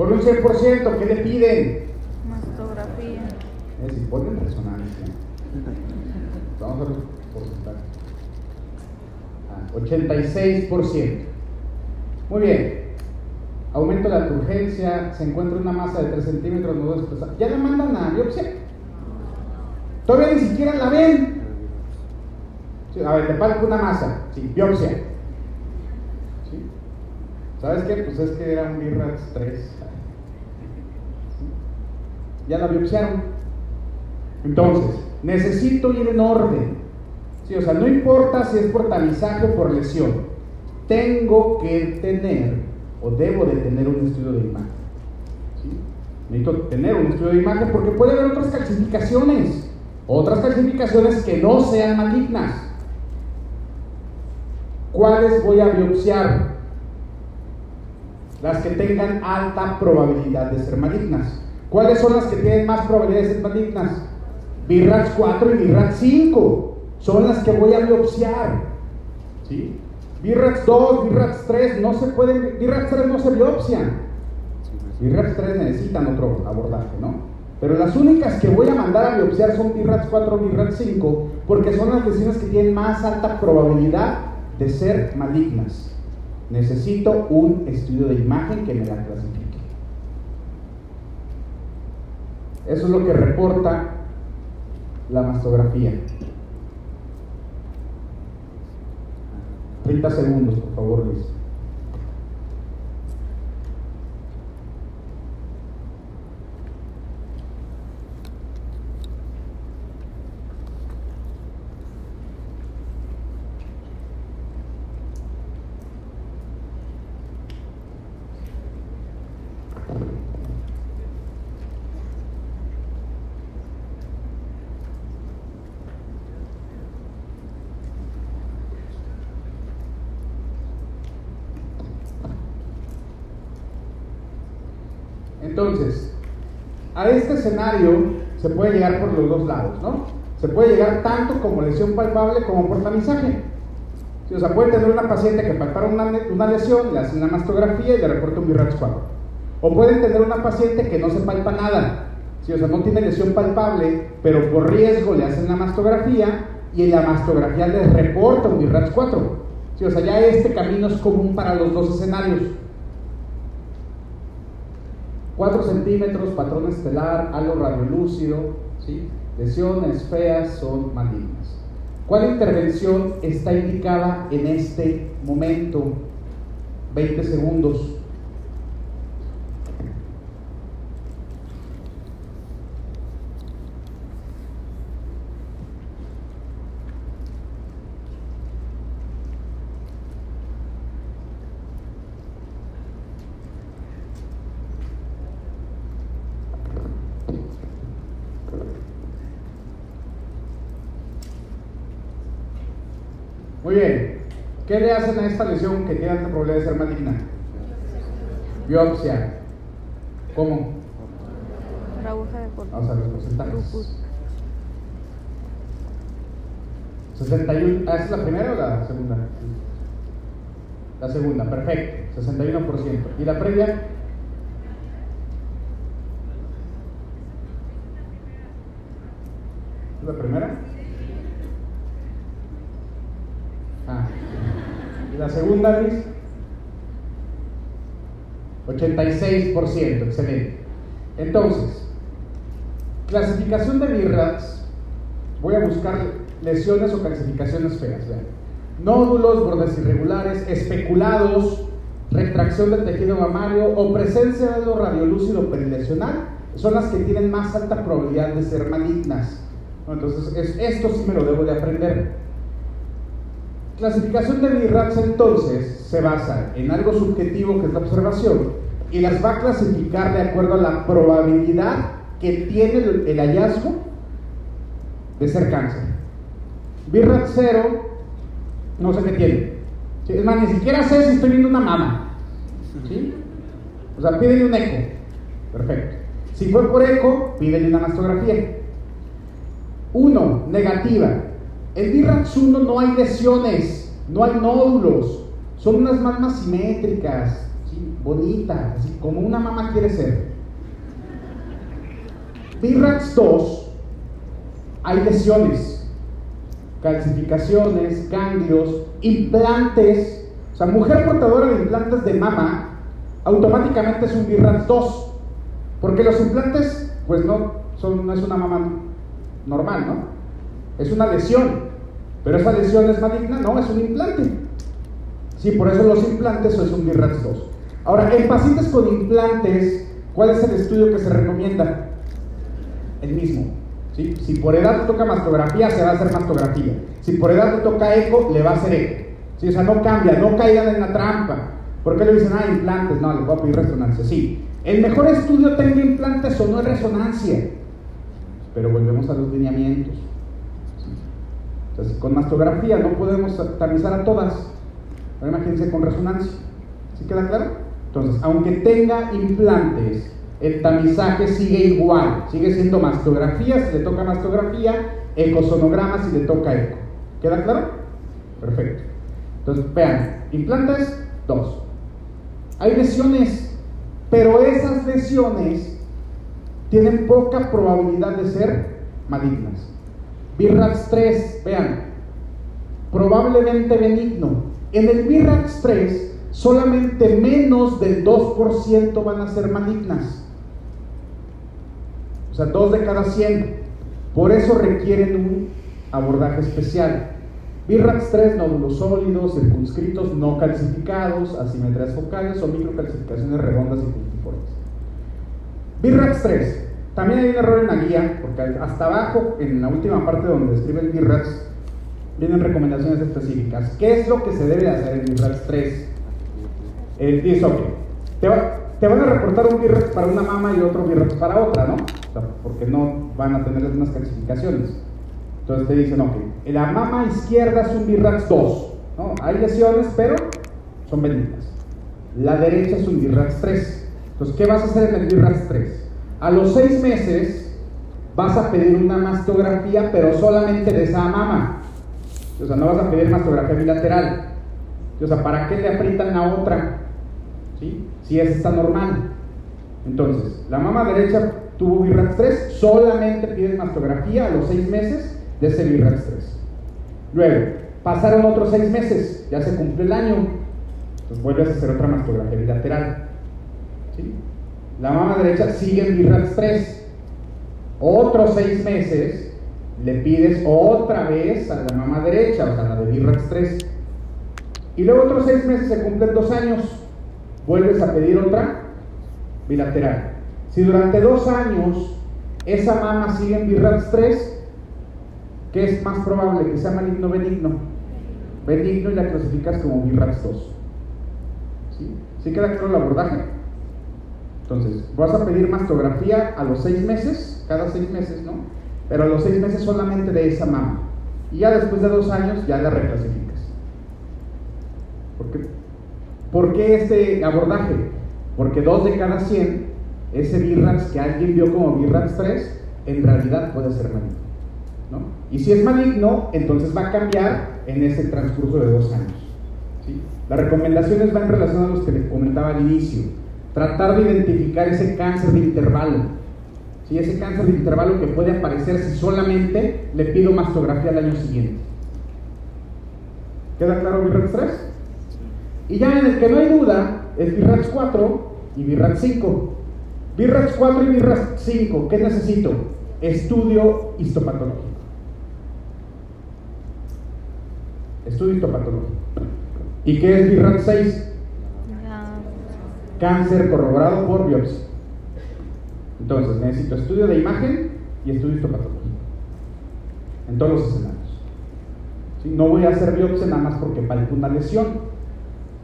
Por un 100%, ¿qué le piden? Mastografía. Es ponen resonancia. Vamos a ver porcentaje. 86%. Muy bien. Aumento de la turgencia, se encuentra una masa de 3 centímetros, no expresar. Ya le mandan a biopsia. Todavía ni siquiera la ven. A ver, te palpo una masa, sí, biopsia. ¿Sí? ¿Sabes qué? Pues es que era un BIRAX 3. Ya la biopsiaron. Entonces, necesito ir en orden. Sí, o sea, no importa si es por tamizaje o por lesión. Tengo que tener o debo de tener un estudio de imagen. Necesito tener un estudio de imagen porque puede haber otras calcificaciones. Otras calcificaciones que no sean malignas. ¿Cuáles voy a biopsiar? Las que tengan alta probabilidad de ser malignas. ¿Cuáles son las que tienen más probabilidad de ser malignas? BIRAX 4 y BIRAX 5 son las que voy a biopsiar. ¿Sí? BIRAX 2, BIRAX 3 no se pueden, BIRAX 3 no se biopsian. BIRAX 3 necesitan otro abordaje, ¿no? Pero las únicas que voy a mandar a biopsiar son BIRAX 4 o BIRAX 5 porque son las lesiones que tienen más alta probabilidad de ser malignas. Necesito un estudio de imagen que me la clasifique. Eso es lo que reporta la mastografía. 30 segundos, por favor, Luis. A este escenario se puede llegar por los dos lados, ¿no? Se puede llegar tanto como lesión palpable como por tamizaje. o sea, puede tener una paciente que palparon una, lesión, le hacen una mastografía y le reporta un BIRAX 4. O pueden tener una paciente que no se palpa nada, o sea, no tiene lesión palpable, pero por riesgo le hacen la mastografía y en la mastografía le reporta un BIRAX 4. o sea, ya este camino es común para los dos escenarios. 4 centímetros, patrón estelar, halo radiolúcido, ¿sí? lesiones feas son malignas. ¿Cuál intervención está indicada en este momento? 20 segundos. Muy bien. ¿Qué le hacen a esta lesión que tiene alta probabilidad de ser maligna? Biopsia. ¿Cómo? Vamos a ver los porcentajes. 61. ¿Ah, ¿Es la primera o la segunda? La segunda, perfecto. 61%. ¿Y la previa? ¿La primera? La segunda, Luis? 86%, excelente. Entonces, clasificación de BIRATS, voy a buscar lesiones o clasificaciones feas. Nódulos, bordes irregulares, especulados, retracción del tejido mamario o presencia de lo radiolúcido perilesional son las que tienen más alta probabilidad de ser malignas. Entonces, esto sí me lo debo de aprender. Clasificación de BIRATS entonces se basa en algo subjetivo que es la observación y las va a clasificar de acuerdo a la probabilidad que tiene el, hallazgo de ser cáncer. BIRAT 0, no sé qué tiene. Es más, ni siquiera sé si estoy viendo una mama. ¿Sí? O sea, pídele un eco. Perfecto. Si fue por eco, pídele una mastografía. Uno, negativa. En BIRAX 1 no hay lesiones, no hay nódulos, son unas mamas simétricas, bonitas, como una mamá quiere ser. BIRAX 2 hay lesiones. calcificaciones, ganglios, implantes. O sea, mujer portadora de implantes de mama automáticamente es un BIRATS 2. Porque los implantes, pues no, son, no es una mama normal, ¿no? Es una lesión. Pero esa lesión es maligna, no, es un implante. Sí, por eso los implantes es un BIRATS 2. Ahora, en pacientes con implantes, ¿cuál es el estudio que se recomienda? El mismo. ¿sí? Si por edad toca mastografía, se va a hacer mastografía. Si por edad le toca eco, le va a hacer eco. ¿sí? O sea, no cambia, no caigan en la trampa. ¿Por qué le dicen, ah, implantes? No, le voy a pedir resonancia. Sí, el mejor estudio tenga implantes o no es resonancia. Pero volvemos a los lineamientos. Entonces, con mastografía no podemos tamizar a todas. Ahora imagínense con resonancia. ¿Sí queda claro? Entonces, aunque tenga implantes, el tamizaje sigue igual. Sigue siendo mastografía si le toca mastografía, ecosonograma si le toca eco. ¿Queda claro? Perfecto. Entonces, vean, implantes, dos. Hay lesiones, pero esas lesiones tienen poca probabilidad de ser malignas. BIRAX 3, vean, probablemente benigno. En el BIRAX 3, solamente menos del 2% van a ser malignas. O sea, 2 de cada 100. Por eso requieren un abordaje especial. BIRAX 3, nódulos sólidos, circunscritos, no calcificados, asimetrías focales o microcalcificaciones redondas y puntiformes. BIRAX 3, también hay un error en la guía, porque hasta abajo, en la última parte donde describe el BIRAX, vienen recomendaciones específicas. ¿Qué es lo que se debe hacer en BIRAX 3? El ok, te, te, van a reportar un BIRAX para una mama y otro BIRAX para otra, ¿no? Porque no van a tener las mismas clasificaciones. Entonces te dicen, ok, la mama izquierda es un BIRAX 2, ¿no? Hay lesiones, pero son benignas. La derecha es un BIRAX 3. Entonces, ¿qué vas a hacer en el BIRAX 3? A los seis meses vas a pedir una mastografía, pero solamente de esa mama. O sea, no vas a pedir mastografía bilateral. O sea, ¿para qué le aprietan la otra? ¿Sí? Si esa está normal. Entonces, la mama derecha tuvo BIRAX 3, solamente pides mastografía a los seis meses de ese BIRAX 3. Luego, pasaron otros seis meses, ya se cumplió el año, entonces vuelves a hacer otra mastografía bilateral. ¿Sí? La mama derecha sigue en BIRAX 3. Otros seis meses le pides otra vez a la mama derecha, o sea, la de BIRAX 3. Y luego otros seis meses se cumplen dos años. Vuelves a pedir otra bilateral. Si durante dos años esa mama sigue en BIRAX 3, ¿qué es más probable? Que sea maligno benigno. Benigno y la clasificas como BIRAX 2. ¿Sí? ¿Sí queda claro el abordaje? Entonces, vas a pedir mastografía a los seis meses, cada seis meses, ¿no? Pero a los seis meses solamente de esa mama. Y ya después de dos años ya la reclasificas. ¿Por qué? ¿Por qué este abordaje? Porque dos de cada 100, ese BIRAX que alguien vio como BIRAX 3, en realidad puede ser maligno. ¿no? Y si es maligno, entonces va a cambiar en ese transcurso de dos años. ¿sí? Las recomendaciones van relación a los que les comentaba al inicio Tratar de identificar ese cáncer de intervalo. ¿Sí? Ese cáncer de intervalo que puede aparecer si solamente le pido mastografía al año siguiente. ¿Queda claro BIRAX 3? Y ya en el que no hay duda es BIRAX 4 y BIRAX 5. BIRAX 4 y BIRAX 5, ¿qué necesito? Estudio histopatológico. Estudio histopatológico. ¿Y qué es BIRAX 6? Cáncer corroborado por biopsia. Entonces, necesito estudio de imagen y estudio histopatológico. En todos los escenarios. No voy a hacer biopsia nada más porque palpo una lesión,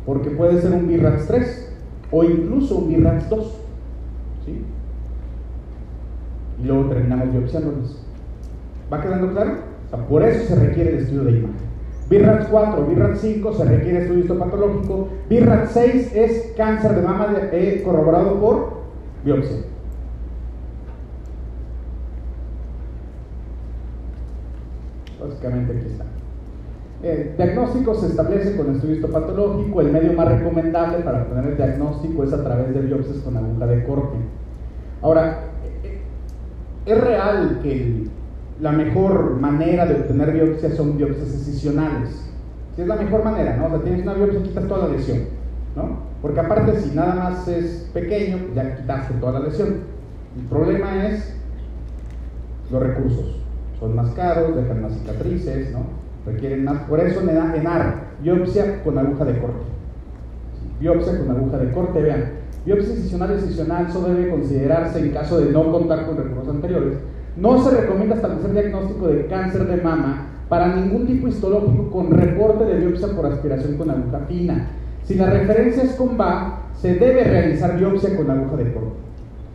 porque puede ser un BIRAX 3 o incluso un BIRAX 2. ¿sí? Y luego terminamos biopsiándolos. ¿Va quedando claro? por eso se requiere el estudio de imagen. BIRAX 4, BIRAX 5 se requiere estudio histopatológico. BIRAX 6 es cáncer de mama eh, corroborado por biopsia. Básicamente aquí está. El diagnóstico se establece con estudio histopatológico. El medio más recomendable para obtener el diagnóstico es a través de biopsias con aguja de corte. Ahora, eh, es real que el la mejor manera de obtener biopsias son biopsias excisionales. Si es la mejor manera, ¿no? O sea, tienes una biopsia, quitas toda la lesión, ¿no? Porque aparte, si nada más es pequeño, ya quitaste toda la lesión. El problema es los recursos. Son más caros, dejan más cicatrices, ¿no? Requieren más. Por eso en ENAR, biopsia con aguja de corte. Biopsia con aguja de corte, vean. Biopsia incisional y excisional solo debe considerarse en caso de no contar con recursos anteriores. No se recomienda establecer diagnóstico de cáncer de mama para ningún tipo histológico con reporte de biopsia por aspiración con aguja fina. Si la referencia es con VA, se debe realizar biopsia con aguja de corte.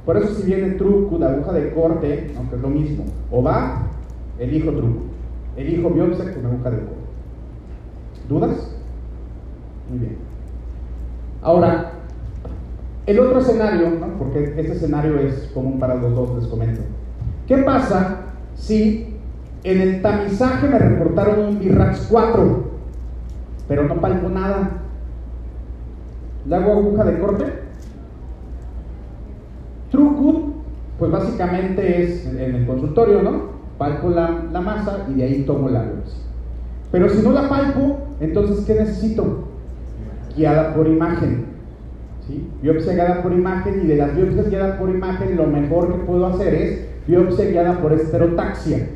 Por eso si viene truco de aguja de corte, aunque es lo mismo, o va, elijo truco. Elijo biopsia con aguja de corte. ¿Dudas? Muy bien. Ahora, el otro escenario, porque este escenario es común para los dos, les comento. ¿Qué pasa si en el tamizaje me reportaron un BIRAX 4, pero no palpo nada? ¿Le hago aguja de corte? TrueCut, pues básicamente es en el consultorio, ¿no? Palpo la, la masa y de ahí tomo la biopsia. Pero si no la palpo, entonces ¿qué necesito? Guiada por imagen. ¿sí? Biopsia guiada por imagen y de las biopsias guiadas por imagen lo mejor que puedo hacer es biopsia guiada por esterotaxia.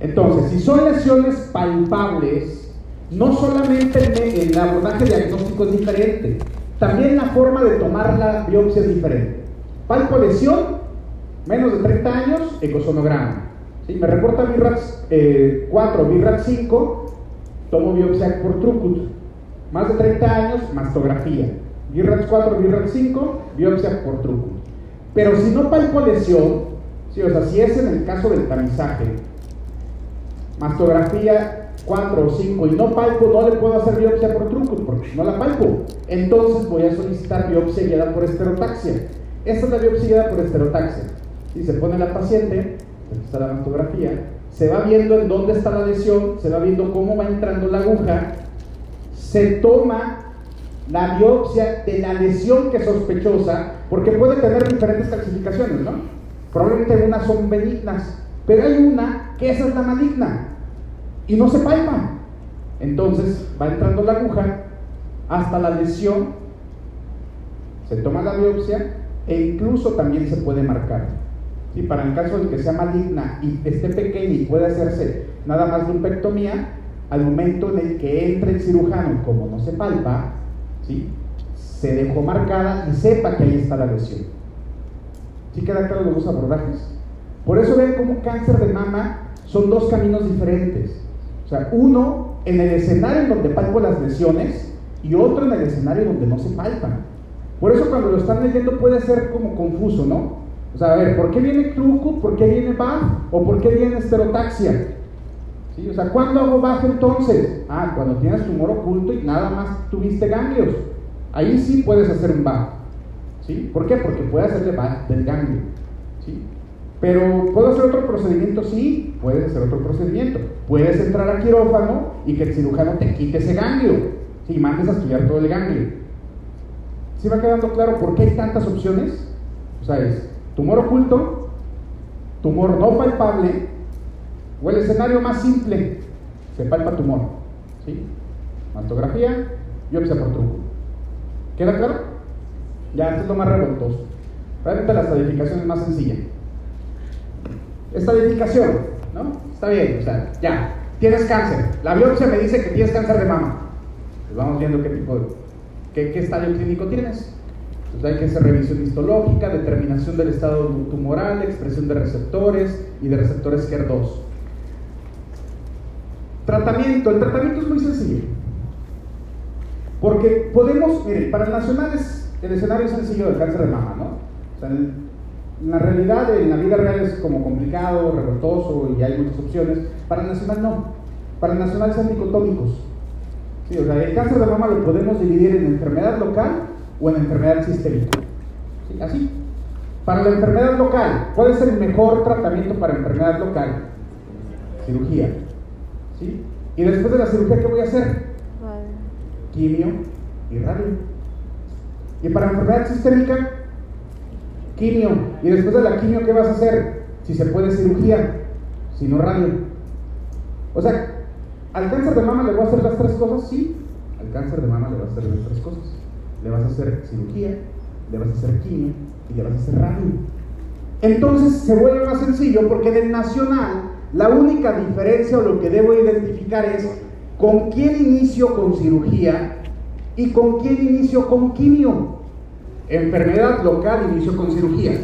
Entonces, si son lesiones palpables, no solamente el abordaje diagnóstico es diferente, también la forma de tomar la biopsia es diferente. Palpo lesión, menos de 30 años, ecosonograma. Si me reporta BIRAX 4, BIRAX 5, tomo biopsia por Trucut. Más de 30 años, mastografía. BIRAX 4, BIRAX 5, biopsia por Trucut. Pero si no palpo lesión, Sí, o si es en el caso del tamizaje, mastografía 4 o 5 y no palpo, no le puedo hacer biopsia por truco porque no la palpo. Entonces voy a solicitar biopsia guiada por esterotaxia. Esta es la biopsia guiada por esterotaxia. Si se pone la paciente, está la mastografía, se va viendo en dónde está la lesión, se va viendo cómo va entrando la aguja, se toma la biopsia de la lesión que es sospechosa, porque puede tener diferentes clasificaciones, ¿no? Probablemente unas son benignas, pero hay una que esa es la maligna y no se palpa. Entonces va entrando la aguja hasta la lesión, se toma la biopsia e incluso también se puede marcar. Y para el caso de que sea maligna y esté pequeña y pueda hacerse nada más de lumpectomía, al momento en el que entre el cirujano, como no se palpa, ¿sí? se dejó marcada y sepa que ahí está la lesión. ¿Sí queda claro los dos abordajes? Por eso ven cómo cáncer de mama son dos caminos diferentes. O sea, uno en el escenario en donde palpo las lesiones y otro en el escenario donde no se palpan. Por eso cuando lo están leyendo puede ser como confuso, ¿no? O sea, a ver, ¿por qué viene truco? ¿Por qué viene BAF? ¿O por qué viene esterotaxia? ¿Sí? O sea, ¿cuándo hago BAF entonces? Ah, cuando tienes tumor oculto y nada más tuviste ganglios. Ahí sí puedes hacer un BAF. ¿Por qué? Porque puede hacerle del ganglio. Pero ¿puedo hacer otro procedimiento? Sí, puedes hacer otro procedimiento. Puedes entrar a quirófano y que el cirujano te quite ese ganglio y mandes a estudiar todo el ganglio. ¿Sí va quedando claro por qué hay tantas opciones? O sea, es tumor oculto, tumor no palpable, o el escenario más simple, se palpa tumor. ¿sí? Mastografía, por truco. ¿Queda claro? Ya, esto es lo más revoltoso. Realmente la estadificación es más sencilla. Estadificación, ¿no? Está bien, o sea, ya, tienes cáncer. La biopsia me dice que tienes cáncer de mama. Pues vamos viendo qué tipo de, qué, qué estadio clínico tienes. Entonces hay que hacer revisión histológica, determinación del estado tumoral, expresión de receptores y de receptores HER2. Tratamiento. El tratamiento es muy sencillo. Porque podemos, miren, para nacionales el escenario es sencillo del cáncer de mama, ¿no? O sea, en, la realidad, en la vida real es como complicado, revoltoso y hay muchas opciones. Para el nacional no. Para el nacional son dicotómicos. Sí, o sea, el cáncer de mama lo podemos dividir en enfermedad local o en enfermedad sistémica. ¿Sí? Así. Para la enfermedad local, ¿cuál es el mejor tratamiento para enfermedad local? Cirugía. ¿Sí? Y después de la cirugía, ¿qué voy a hacer? Quimio y radio. Y para enfermedad sistémica, quimio. Y después de la quimio, ¿qué vas a hacer? Si se puede cirugía. sino radio. O sea, ¿al cáncer de mama le voy a hacer las tres cosas? Sí, al cáncer de mama le vas a hacer las tres cosas. Le vas a hacer cirugía, le vas a hacer quimio y le vas a hacer radio. Entonces se vuelve más sencillo porque en el nacional la única diferencia o lo que debo identificar es con quién inicio con cirugía y con quién inicio con quimio. Enfermedad local inicio con cirugía.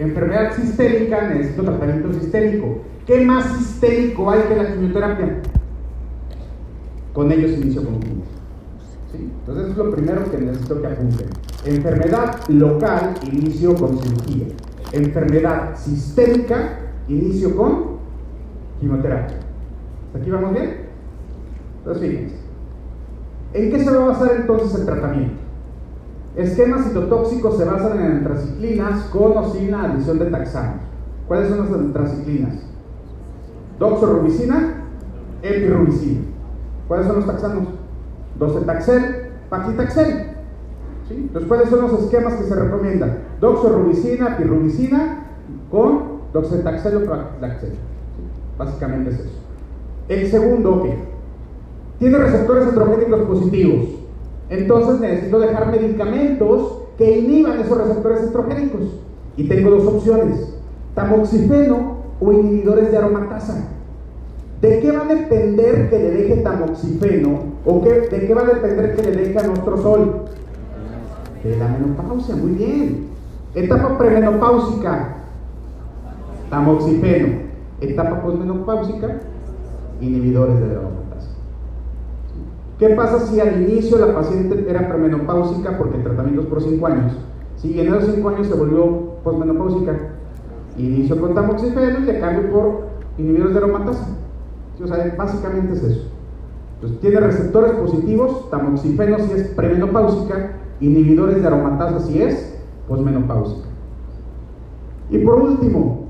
Enfermedad sistémica necesito tratamiento sistémico. ¿Qué más sistémico hay que la quimioterapia? Con ellos inicio con quimio. Entonces es lo primero que necesito que apunten. Enfermedad local inicio con cirugía. Enfermedad sistémica inicio con quimioterapia. ¿Hasta aquí vamos bien? Entonces fíjense. ¿En qué se va a basar entonces el tratamiento? Esquemas citotóxicos se basan en antraciclinas con o sin la adición de taxanos. ¿Cuáles son las antraciclinas? Doxorubicina, epirubicina. ¿Cuáles son los taxanos? Docetaxel, paclitaxel. ¿Sí? Entonces, ¿cuáles son los esquemas que se recomiendan? Doxorubicina, epirubicina con docetaxel o paclitaxel. Básicamente es eso. El segundo, ¿qué? Tiene receptores estrogénicos positivos. Entonces necesito dejar medicamentos que inhiban esos receptores estrogénicos. Y tengo dos opciones, tamoxifeno o inhibidores de aromatasa. ¿De qué va a depender que le deje tamoxifeno o de qué va a depender que le deje sol? De la menopausia, muy bien. Etapa premenopáusica, tamoxifeno. Etapa posmenopáusica, inhibidores de aromatasa. ¿Qué pasa si al inicio la paciente era premenopáusica porque el tratamiento es por 5 años? Si en esos 5 años se volvió posmenopáusica, inicio con tamoxifeno y le cambio por inhibidores de aromatasa. O sea, básicamente es eso. Entonces, tiene receptores positivos, tamoxifeno si es premenopáusica, inhibidores de aromatasa si es posmenopáusica. Y por último,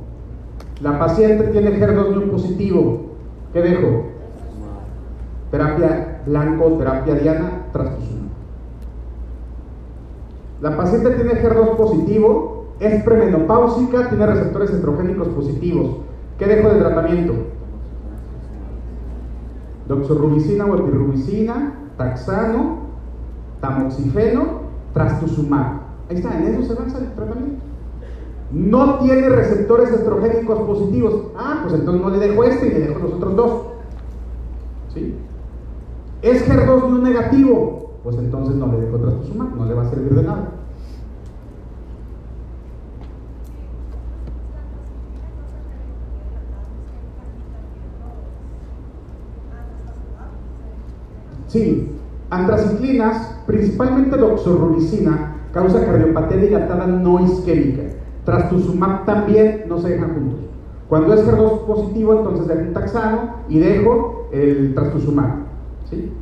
la paciente tiene HER2 positivo. ¿Qué dejo? Terapia blanco, terapia diana, trastuzumab. La paciente tiene HER2 positivo, es premenopáusica, tiene receptores estrogénicos positivos. ¿Qué dejo de tratamiento? Doxorubicina o epirubicina, taxano, tamoxifeno, trastuzumab. Ahí está, en eso se basa el tratamiento. No tiene receptores estrogénicos positivos. Ah, pues entonces no le dejo este y le dejo los otros dos. ¿Sí? ¿Es HER2 no negativo? Pues entonces no le dejo trastuzumab, no le va a servir de nada. Sí, antraciclinas, principalmente doxorubicina, causa cardiopatía dilatada no isquémica. Trastuzumab también no se dejan juntos. Cuando es HER2 positivo, entonces dejo un taxano y dejo el trastuzumab.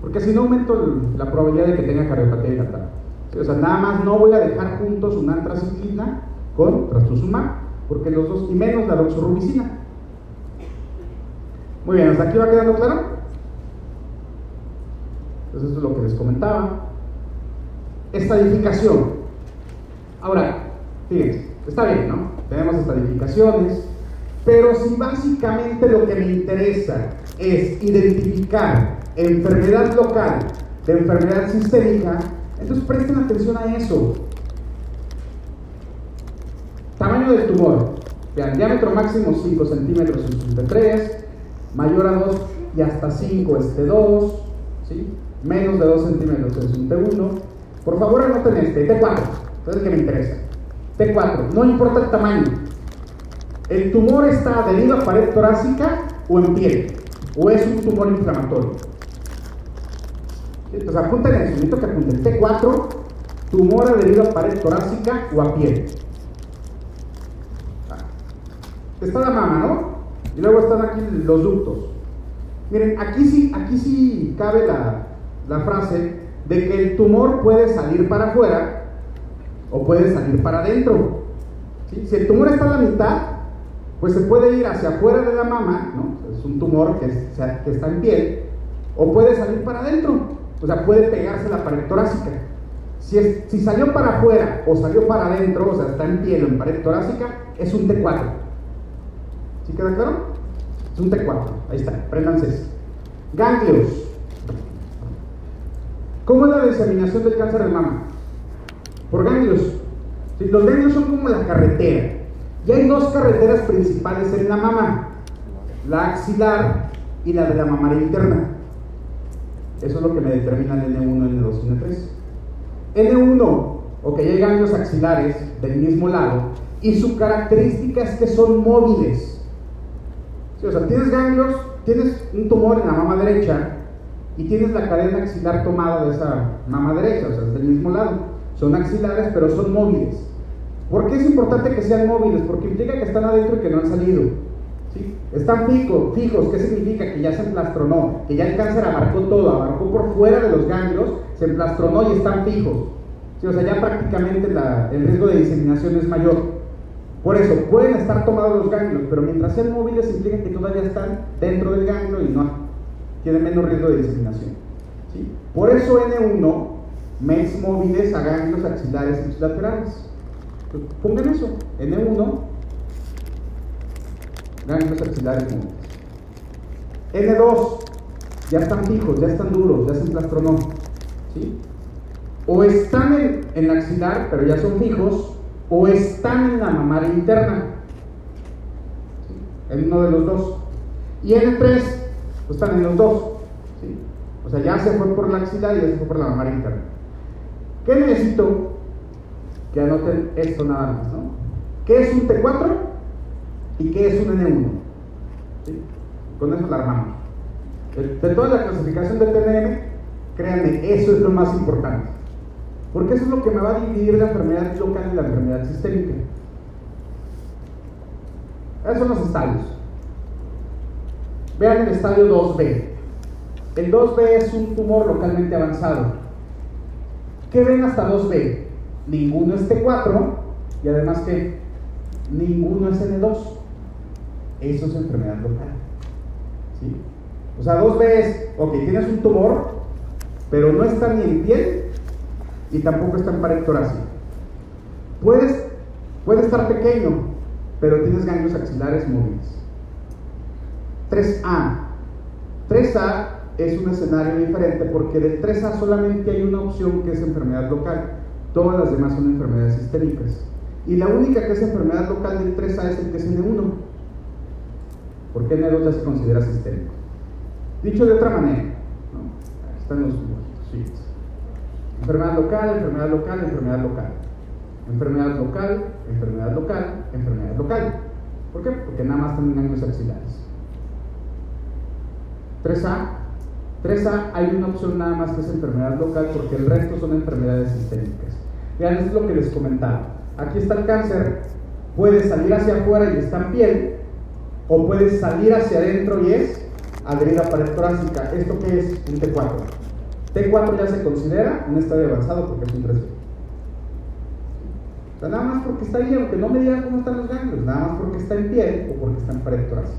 Porque si no aumento la probabilidad de que tenga cardiopatía dilatada. O sea, nada más no voy a dejar juntos una antraciclina con trastuzumab, porque los dos, y menos la doxorubicina. Muy bien, ¿hasta aquí va quedando claro? Entonces esto es lo que les comentaba. Estadificación. Ahora, fíjense, está bien, ¿no? Tenemos estadificaciones, pero si básicamente lo que me interesa es identificar enfermedad local de enfermedad sistémica, entonces presten atención a eso. Tamaño del tumor. Vean, diámetro máximo 5 centímetros en 3, mayor a 2 y hasta 5 este 2, ¿sí? menos de 2 centímetros en 1. Por favor anoten este, T4, es el que me interesa. T4, no importa el tamaño. El tumor está adherido a pared torácica o en piel, o es un tumor inflamatorio. Entonces apunten eso, necesito que apunten T4, tumor adherido a pared torácica o a piel. Está la mama, ¿no? Y luego están aquí los ductos. Miren, aquí sí, aquí sí cabe la, la frase de que el tumor puede salir para afuera o puede salir para adentro. Si el tumor está a la mitad, pues se puede ir hacia afuera de la mama, ¿no? es un tumor que, que está en piel, o puede salir para adentro. O sea, puede pegarse la pared torácica. Si, si salió para afuera o salió para adentro, o sea, está en piel en pared torácica, es un T4. ¿Sí queda claro? Es un T4, ahí está, préndanse Ganglios. ¿Cómo es la diseminación del cáncer de mama? Por ganglios. Los ganglios son como la carretera. Y hay dos carreteras principales en la mama, la axilar y la de la mamaria interna. Eso es lo que me determina el N1, N2 y N3. N1, ok, hay ganglios axilares del mismo lado y su característica es que son móviles. o sea, tienes ganglios, tienes un tumor en la mama derecha y tienes la cadena axilar tomada de esa mama derecha, o sea, es del mismo lado. Son axilares, pero son móviles. ¿Por qué es importante que sean móviles? Porque implica que están adentro y que no han salido. Están fijos, fijos, ¿qué significa? Que ya se emplastronó, que ya el cáncer abarcó todo, abarcó por fuera de los ganglios, se emplastronó y están fijos. O sea, ya prácticamente el riesgo de diseminación es mayor. Por eso, pueden estar tomados los ganglios, pero mientras sean móviles implica que todavía están dentro del ganglio y no tienen menos riesgo de diseminación. ¿sí? Por eso N1, MES móviles a ganglios axilares y laterales. Pongan eso, N1, ganglios axilares móviles. N2, ya están fijos, ya están duros, ya se emplastronó. ¿sí? O están en, en axilar, pero ya son fijos, o están en la mamaria interna. ¿sí? En uno de los dos. Y N3, pues están en los dos. ¿sí? O sea, ya se fue por la axilar y ya se fue por la mamaria interna. ¿Qué necesito? que anoten esto nada más, ¿no? ¿Qué es un T4 y qué es un N1? Con eso la armamos. De toda la clasificación del TNM, créanme, eso es lo más importante. Porque eso es lo que me va a dividir la enfermedad local y la enfermedad sistémica. Esos son los estadios. Vean el estadio 2B. El 2B es un tumor localmente avanzado. ¿Qué ven hasta 2B? ninguno es T4 y además que ninguno es N2. Eso es enfermedad local. ¿Sí? O sea, dos veces, ok, tienes un tumor, pero no está ni en piel y tampoco está en pared torácica. Puedes, puede estar pequeño, pero tienes ganglios axilares móviles. 3A. 3A es un escenario diferente porque del 3A solamente hay una opción que es enfermedad local. Todas las demás son enfermedades histéricas. Y la única que es enfermedad local del 3A es el TCN1. ¿Por qué Nero ya se considera sistémico? Dicho de otra manera, están los suites. Enfermedad local, enfermedad local, enfermedad local. Enfermedad local, enfermedad local, enfermedad local. ¿Por qué? Porque nada más tienen ganglios axilares. 3A. 3A hay una opción nada más que es enfermedad local porque el resto son enfermedades sistémicas. Vean, es lo que les comentaba. Aquí está el cáncer, puede salir hacia afuera y está en piel, o puede salir hacia adentro y es adherida pared torácica. ¿Esto qué es? Un T4. T4 ya se considera un estadio avanzado porque es un 3 O sea, nada más porque está ahí, aunque no me digan cómo están los ganglios, nada más porque está en piel o porque está en pared torácica.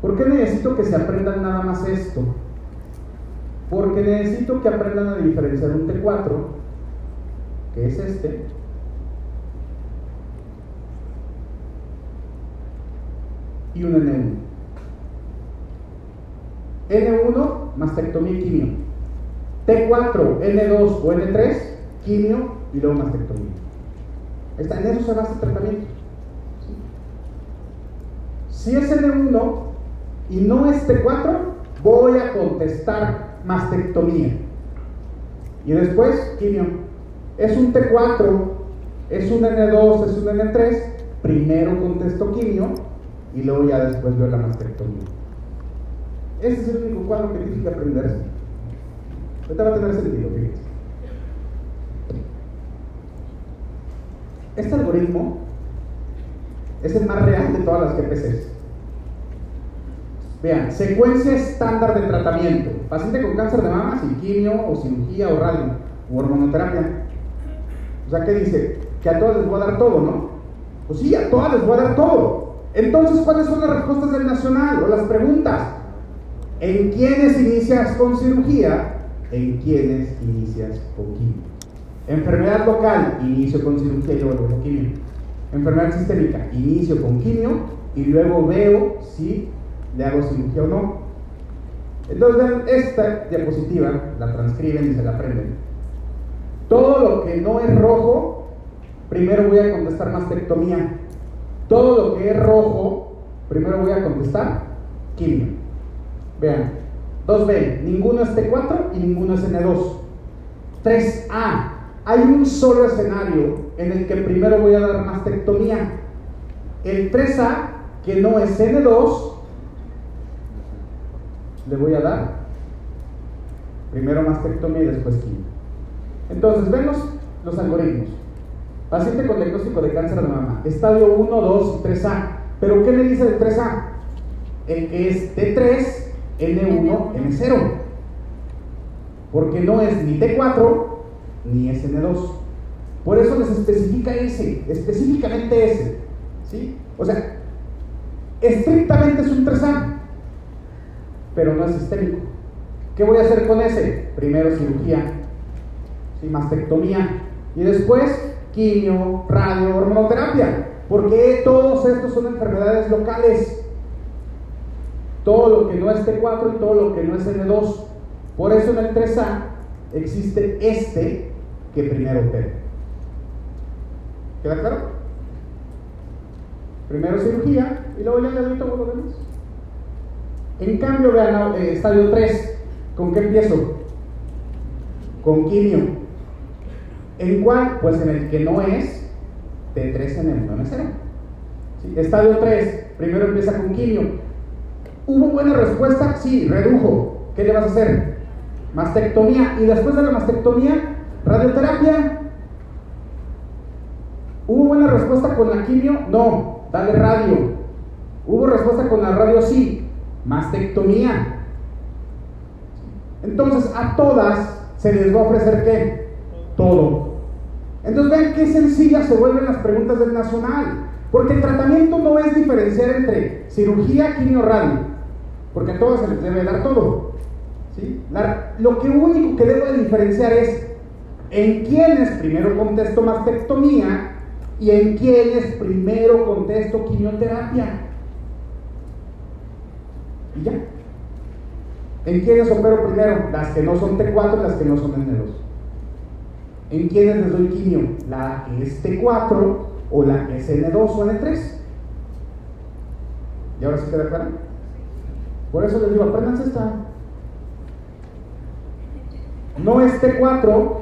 ¿Por qué necesito que se aprendan nada más esto? Porque necesito que aprendan a diferenciar un T4 que es este, y un N1. N1, mastectomía y quimio. T4, N2 o N3, quimio y luego mastectomía. Está, en eso se basa el tratamiento. Si es N1 y no es T4, voy a contestar mastectomía. Y después quimio es un T4, es un N2, es un N3, primero contesto quimio y luego ya después veo la mastectomía. Ese es el único cuadro que tienes que aprenderse. Ahorita va a tener sentido, fíjense. Este algoritmo es el más real de todas las GPCs. Vean, secuencia estándar de tratamiento. Paciente con cáncer de mama, sin quimio o cirugía o radio o hormonoterapia. O sea, ¿qué dice? Que a todas les voy a dar todo, ¿no? Pues sí, a todas les voy a dar todo. Entonces, ¿cuáles son las respuestas del nacional o las preguntas? ¿En quiénes inicias con cirugía? ¿En quiénes inicias con quimio? Enfermedad local, inicio con cirugía y luego con quimio. Enfermedad sistémica, inicio con quimio y luego veo si le hago cirugía o no. Entonces vean esta diapositiva, la transcriben y se la aprenden. Todo lo que no es rojo, primero voy a contestar mastectomía. Todo lo que es rojo, primero voy a contestar quimio. Vean, 2B, ninguno es T4 y ninguno es N2. 3A, hay un solo escenario en el que primero voy a dar mastectomía. El 3A, que no es N2, le voy a dar primero mastectomía y después quimio. Entonces, vemos los algoritmos. Paciente con diagnóstico de cáncer de mama, estadio 1, 2 y 3A. ¿Pero qué me dice del 3A? El que es T3, N1, N0. Porque no es ni T4 ni SN2. Por eso les especifica ese, específicamente ese. ¿sí? O sea, estrictamente es un 3A, pero no es sistémico. ¿Qué voy a hacer con ese? Primero cirugía, ¿sí? mastectomía, y después quimio, radio, hormonoterapia. Porque todos estos son enfermedades locales. Todo lo que no es T4 y todo lo que no es N2. Por eso en el 3A existe este que primero opera. ¿Queda claro? Primero cirugía y luego ya le doy todo lo demás. En cambio, vean, eh, estadio 3, ¿con qué empiezo? Con quimio. ¿En cuál? Pues en el que no es T3 en el 1 0. Estadio 3, primero empieza con quimio. ¿Hubo buena respuesta? Sí, redujo. ¿Qué le vas a hacer? Mastectomía. Y después de la mastectomía, radioterapia. ¿Hubo buena respuesta con la quimio? No, dale radio. ¿Hubo respuesta con la radio? Sí, mastectomía. Entonces, a todas se les va a ofrecer qué? Todo. Entonces, vean qué sencillas se vuelven las preguntas del nacional. Porque el tratamiento no es diferenciar entre cirugía, quimio, radio. Porque a todas se les debe dar todo. ¿sí? lo que único que debo de diferenciar es en quiénes primero contesto mastectomía y en quiénes primero contesto quimioterapia. Y ya. ¿En quiénes opero primero? Las que no son T4 y las que no son N2. ¿En quiénes les doy quimio? La que es T4 o la que es N2 o N3. ¿Y ahora sí queda claro? Por eso les digo, aprendan esta. No es T4,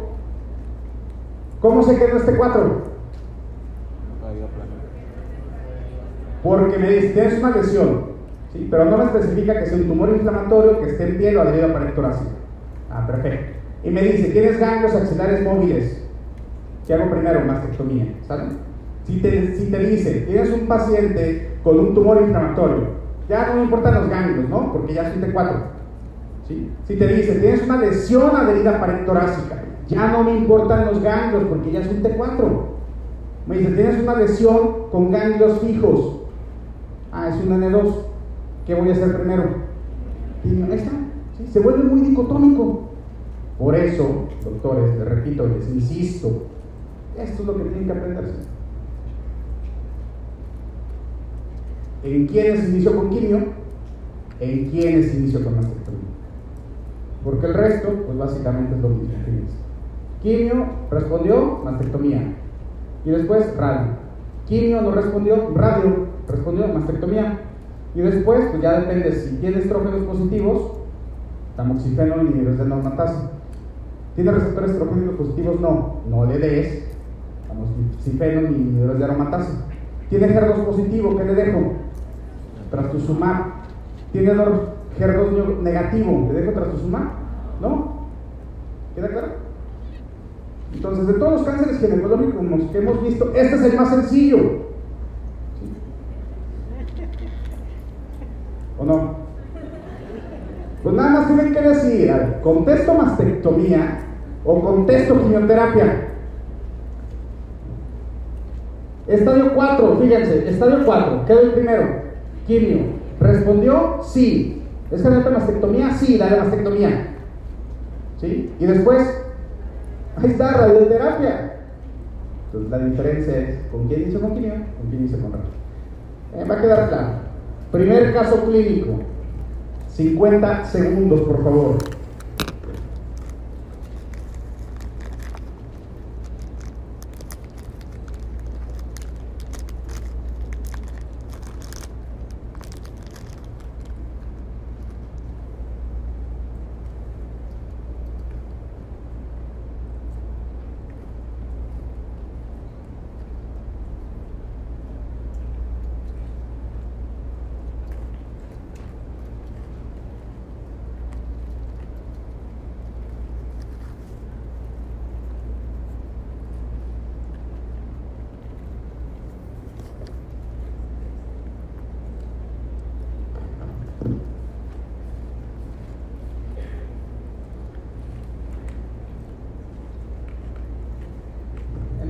¿Cómo se quedó este 4? Porque me dice, tienes una lesión, ¿sí? pero no me especifica que sea un tumor inflamatorio que esté en piel o adherido a pared torácica. Ah, perfecto. Y me dice, tienes ganglios axilares móviles. ¿Qué hago primero? Mastectomía. ¿Sale? Si te, si te dice, tienes un paciente con un tumor inflamatorio, ya no me importan los ganglios, ¿no? Porque ya es T4. ¿sí? Si te dice, tienes una lesión adherida a pared torácica, ya no me importan los ganglios porque ya es un T4. Me dice, tienes una lesión con ganglios fijos. Ah, es un N2. ¿Qué voy a hacer primero? Y está. Se vuelve muy dicotómico. Por eso, doctores, les repito, les insisto, esto es lo que tienen que aprenderse. ¿En quiénes inició con quimio? ¿En quiénes inició con mastectomía? Porque el resto, pues básicamente es lo mismo. Quimio respondió, mastectomía. Y después radio. Quimio no respondió, radio respondió, mastectomía. Y después, pues ya depende si tiene estrógenos positivos, tamoxifeno inhibidores de normatasa. ¿Tiene receptores estrógenos positivos? No, no le des tamoxifeno ni inhibidores de aromatasa. ¿Tiene HER2 positivo? ¿Qué le dejo? Trastuzumab. ¿Tiene HER2 negativo? ¿Le dejo trastuzumab? ¿No? ¿Queda claro? Entonces, de todos los cánceres ginecológicos que hemos visto, este es el más sencillo. ¿O no? Pues nada más tienen que decir, contesto mastectomía o contesto quimioterapia. Estadio 4, fíjense, estadio 4, ¿qué doy primero? Quimio. ¿Respondió? Sí. ¿Es candidato mastectomía? Sí, dale mastectomía. ¿Sí? Y después, Ahí está, radioterapia. Entonces la diferencia es con quién hizo con quimio, con quién hizo con radio. Eh, va a quedar claro. Primer caso clínico. 50 segundos, por favor.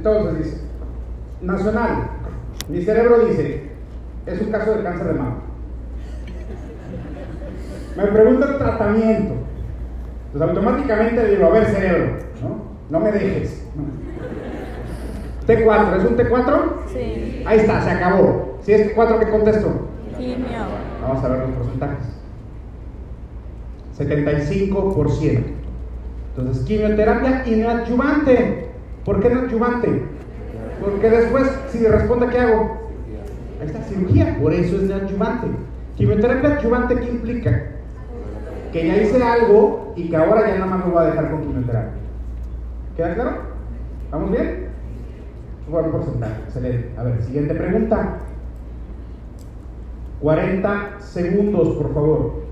Entonces dice, nacional, mi cerebro dice, es un caso de cáncer de mama. Me pregunta el tratamiento. Pues automáticamente digo, a ver cerebro, ¿no? No me dejes. T4, ¿es un T4? Sí. Ahí está, se acabó. Si es T4, ¿qué contesto? Quimio. Vamos a ver los porcentajes. 75%. Entonces, quimioterapia y neoadyuvante. ¿Por qué no adyuvante? Porque después, si responde, ¿qué hago? Ahí está, cirugía, por eso es neoadyuvante. Quimioterapia adyuvante, ¿qué implica? Que ya hice algo y que ahora ya nada más me voy a dejar con quimioterapia. ¿Queda claro? ¿Vamos bien? Bueno, porcentaje, excelente. A ver, siguiente pregunta. 40 segundos, por favor.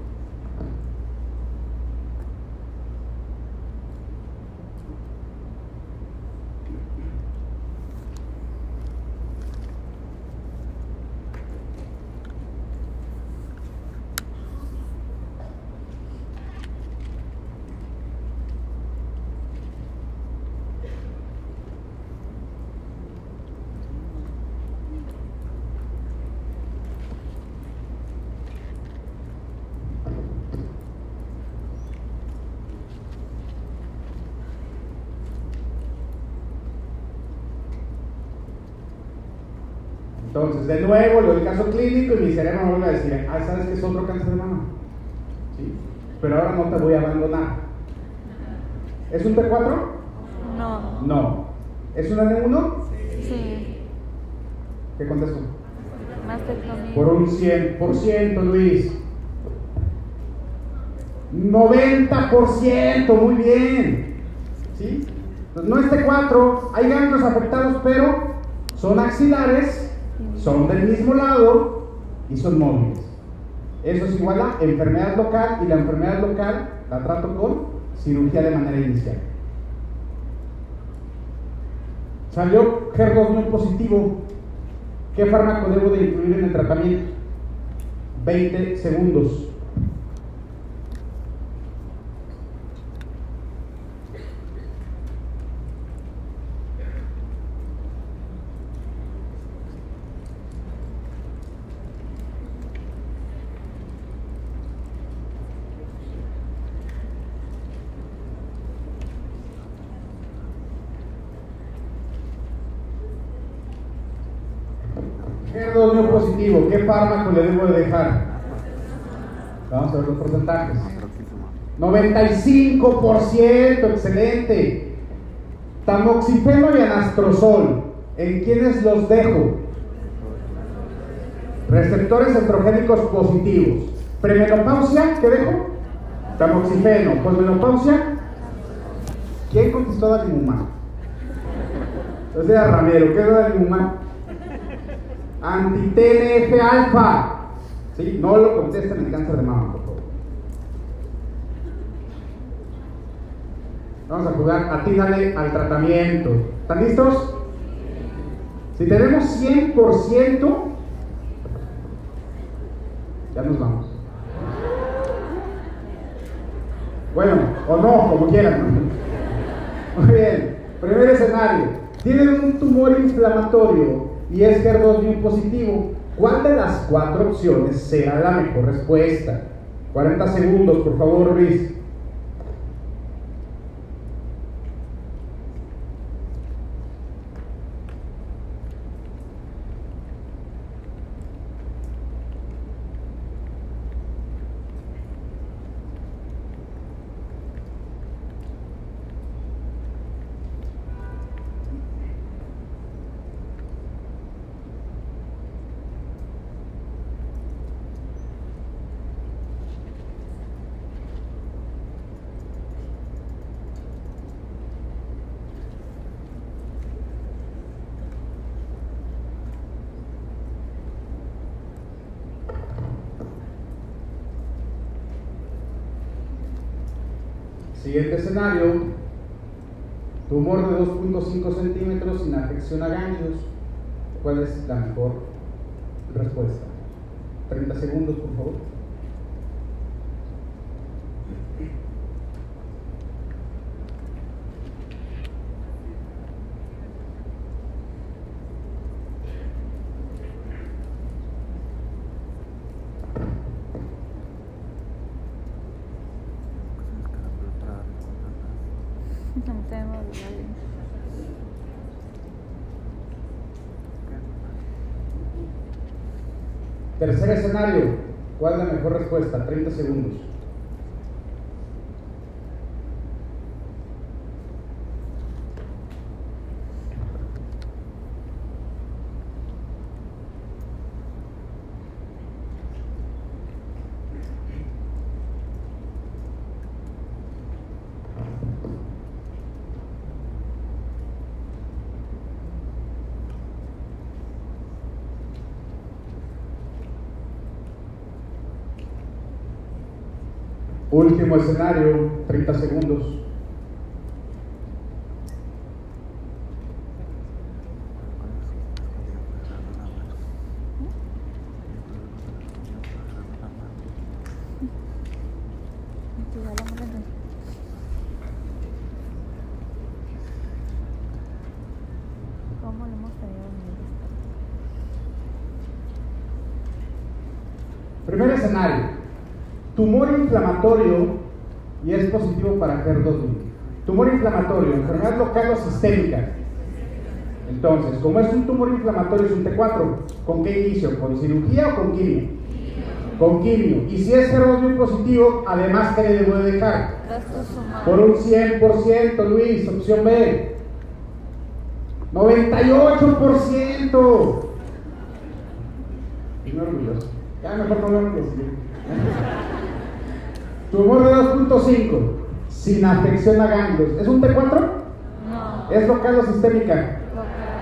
Entonces, de nuevo, lo del caso clínico y mi cerebro me vuelve a decir, ah, ¿sabes que es otro cáncer de mama? ¿Sí? Pero ahora no te voy a abandonar. ¿Es un T4? No. No. ¿Es un N1? Sí. ¿Qué contesto? Mastectomía. Por un 100%, Luis. 90%, muy bien. ¿Sí? No es T4, hay ganglios afectados, pero son axilares son del mismo lado y son móviles. Eso es igual a enfermedad local y la enfermedad local la trato con cirugía de manera inicial. Salió HER2 positivo. ¿Qué fármaco debo de incluir en el tratamiento? 20 segundos. HER2 positivo, ¿qué fármaco le debo de dejar? Vamos a ver los porcentajes. 95%, excelente. Tamoxifeno y anastrozol, ¿en quiénes los dejo? Receptores estrogénicos positivos. Premenopausia, ¿qué dejo? Tamoxifeno. Posmenopausia, ¿quién contestó Dalimumab? Entonces era Ramiro, ¿qué es Dalimumab? Anti-TNF alfa. ¿Sí? No lo contesten en cáncer de mama, por favor. Vamos a jugar, atínale al tratamiento. ¿Están listos? Si tenemos 100%, ya nos vamos. Bueno, o no, como quieran. Muy bien. Primer escenario. Tienen un tumor inflamatorio y es HER2 positivo. ¿Cuál de las cuatro opciones será la mejor respuesta? 40 segundos, por favor, Luis. Siguiente escenario, de 2.5 centímetros sin afección a ganglios. ¿Cuál es la mejor respuesta? 30 segundos, por favor. Escenario, ¿cuál es la mejor respuesta? 30 segundos. Último escenario, 30 segundos. Primer escenario, tumor inflamatorio y es positivo para HER2. Tumor inflamatorio, enfermedad local o sistémica. Entonces, como es un tumor inflamatorio, es un T4. ¿Con qué inicio? ¿Con cirugía o con quimio? Con quimio. Y si es HER2 positivo, además, ¿qué le debo de dejar? Por un 100%, Luis, opción B. 98%. Y orgulloso. Ya mejor no lo Tumor de 2.5, sin afección a ganglios. ¿Es un T4? No. ¿Es local o sistémica?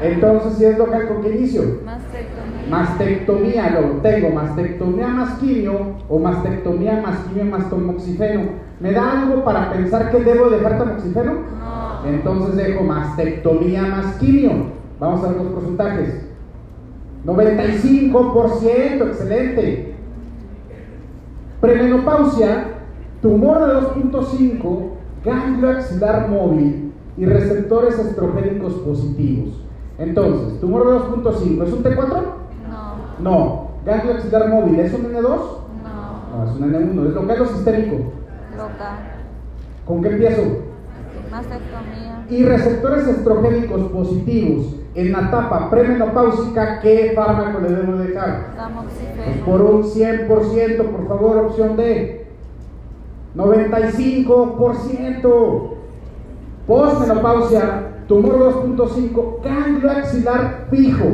Entonces, si es local, ¿con qué inicio? Mastectomía. Mastectomía, lo tengo. Mastectomía más quimio o mastectomía más quimio más tomoxifeno. ¿Me da algo para pensar que debo dejar tamoxifeno? No. Entonces dejo mastectomía más quimio. Vamos a ver los porcentajes. 95%, excelente. Premenopausia tumor de 2.5, ganglio axilar móvil y receptores estrogénicos positivos. Entonces, tumor de 2.5, ¿es un T4? No. No. ¿Ganglio axilar móvil es un N2? No. No, es un N1. ¿Es local o sistémico? Local. ¿Con qué empiezo? Mastectomía. Y receptores estrogénicos positivos en la etapa premenopáusica, ¿qué fármaco le debo dejar? Tamoxifeno. Pues por un 100%, por favor, opción D. 95%. Postmenopausia, tumor 2.5, ganglio axilar fijo.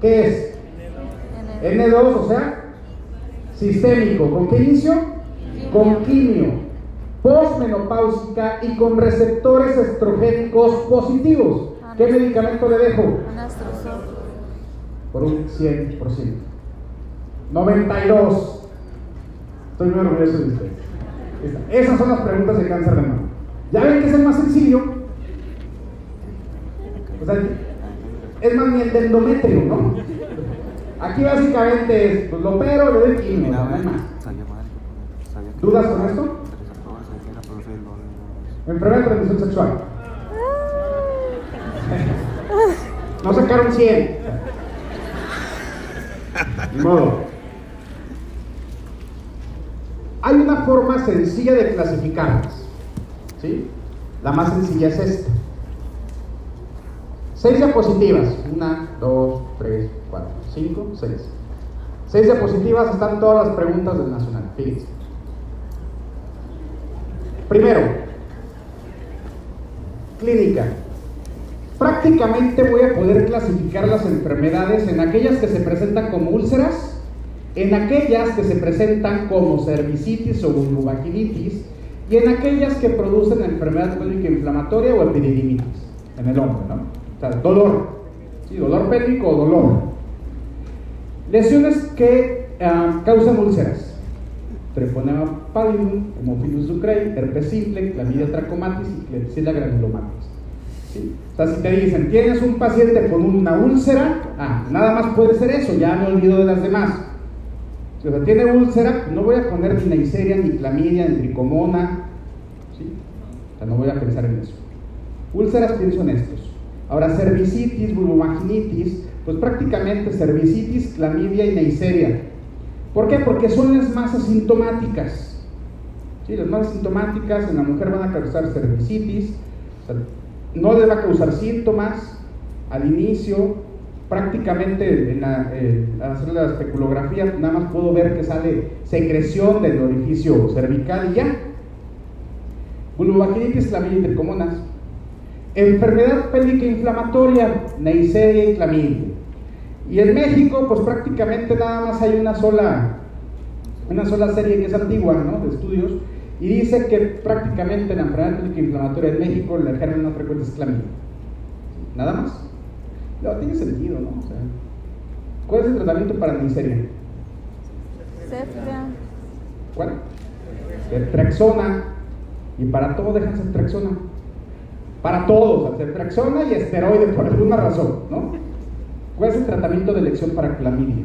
¿Qué es? N. N2, o sea, sistémico. ¿Con qué inicio? Con quimio. Postmenopáusica y con receptores estrogénicos positivos. ¿Qué medicamento le dejo? Por un 100%. 92. Estoy muy orgulloso de ustedes. Esas son las preguntas de cáncer de mama. Ya ven que es el más sencillo. O sea, es más ni el de endometrio, ¿no? Aquí básicamente es, pues lo opero, le doy quimio, más. ¿Dudas con esto? Enfermedad de transmisión sexual. No sacaron 100. Ni modo. Hay una forma sencilla de clasificarlas. ¿sí? La más sencilla es esta. Seis diapositivas. Una, dos, tres, cuatro, cinco, seis. Seis diapositivas están todas las preguntas del Nacional. Fíjense. Primero, clínica. Prácticamente voy a poder clasificar las enfermedades en aquellas que se presentan como úlceras, en aquellas que se presentan como cervicitis o vulvovaginitis y en aquellas que producen enfermedad crónica inflamatoria o epididimitis en el hombre, ¿no? O sea, dolor, sí, dolor pélvico o dolor. Lesiones que ah, causan úlceras. treponema pallidum, hemophilus ducrei, herpes simple, clamidia trachomatis y klebsiella granulomatis. O sea, si te dicen, tienes un paciente con una úlcera, ah, nada más puede ser eso, ya me olvido de las demás. O sea, tiene úlcera, no voy a poner ni Neisseria, ni clamidia, ni tricomona, ¿sí? O sea, no voy a pensar en eso. Úlceras pienso en estos. Ahora, cervicitis, vulvovaginitis, pues prácticamente cervicitis, clamidia y Neisseria. ¿Por qué? Porque son las más asintomáticas. ¿Sí? Las más asintomáticas en la mujer van a causar cervicitis, no le va a causar síntomas al inicio, prácticamente en la, al hacer la especulografía nada más puedo ver que sale secreción del orificio cervical y ya. Vulvovaginitis, clamidia y tricomonas. Enfermedad pélvica inflamatoria, Neisseria y clamidia. Y en México, pues prácticamente nada más hay una sola, una sola serie que es antigua, ¿no? De estudios, y dice que prácticamente la enfermedad pélvica inflamatoria en México, la germen más frecuente es clamidia. Nada más. No, tiene sentido, ¿no? O sea, ¿Cuál es el tratamiento para Neisseria? Ceftra. ¿Cuál? Ceftriaxona. Y para todo dejan ceftriaxona. Para todos, ceftriaxona y esteroide por alguna razón, ¿no? ¿Cuál es el tratamiento de elección para clamidia?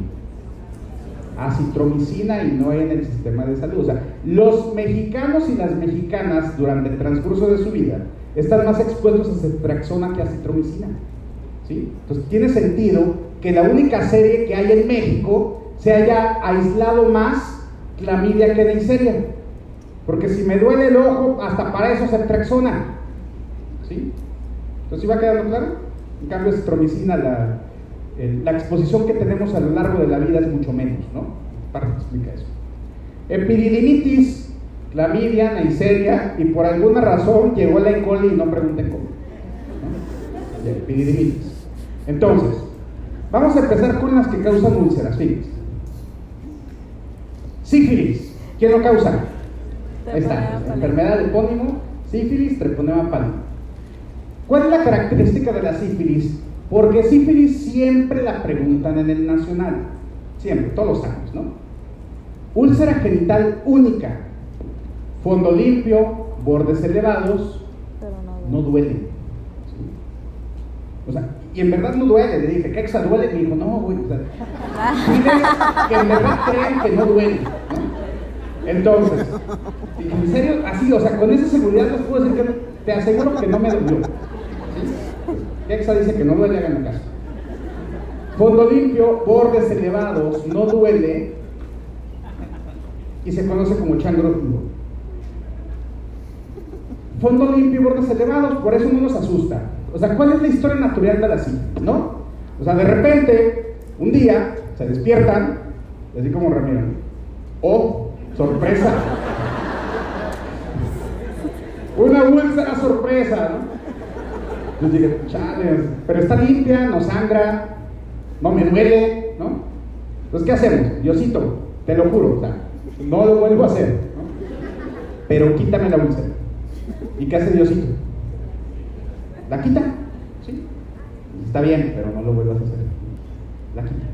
Acitromicina y no en el sistema de salud. O sea, los mexicanos y las mexicanas durante el transcurso de su vida están más expuestos a ceftriaxona que a acitromicina. Entonces tiene sentido que la única serie que hay en México se haya aislado más clamidia que Neisseria. Porque si me duele el ojo, hasta para eso ceftriaxona. ¿Sí? Entonces, ¿va quedando claro? En cambio, acitromicina la, exposición que tenemos a lo largo de la vida es mucho menos, ¿no? Para que explica eso. Epididimitis, clamidia, neisseria, y por alguna razón llegó la E. coli y no pregunten cómo. ¿no? Epididimitis. Entonces, vamos a empezar con las que causan úlceras, fíjense. Sífilis, ¿quién lo causa? Está, enfermedad del pónimo, sífilis, treponema pálido. ¿Cuál es la característica de la sífilis? Porque sífilis siempre la preguntan en el nacional, siempre, todos los años, ¿no? Úlcera genital única, fondo limpio, bordes elevados, no, duele. O sea, y en verdad no duele, le dije, ¿qué exa duele? Y me dijo, no, güey, o sea, que en verdad crean que no duele. Entonces, en serio, así, o sea, con esa seguridad les puedo decir que te aseguro que no me dolió. Exa dice que no duele, hagan caso. Fondo limpio, bordes elevados, no duele y se conoce como changro Fondo limpio y bordes elevados, por eso no nos asusta. O sea, ¿cuál es la historia natural de la sífilis, no? O sea, de repente, un día, se despiertan, así como Ramiro, oh, sorpresa. Una úlcera sorpresa, ¿no? Yo dije, chale, pero está limpia, no sangra, no me duele, ¿no? Entonces, ¿qué hacemos? Diosito, te lo juro, no lo vuelvo a hacer, ¿no? Pero quítame la úlcera. ¿Y qué hace Diosito? La quita, ¿sí? Está bien, pero no lo vuelvas a hacer. La quita.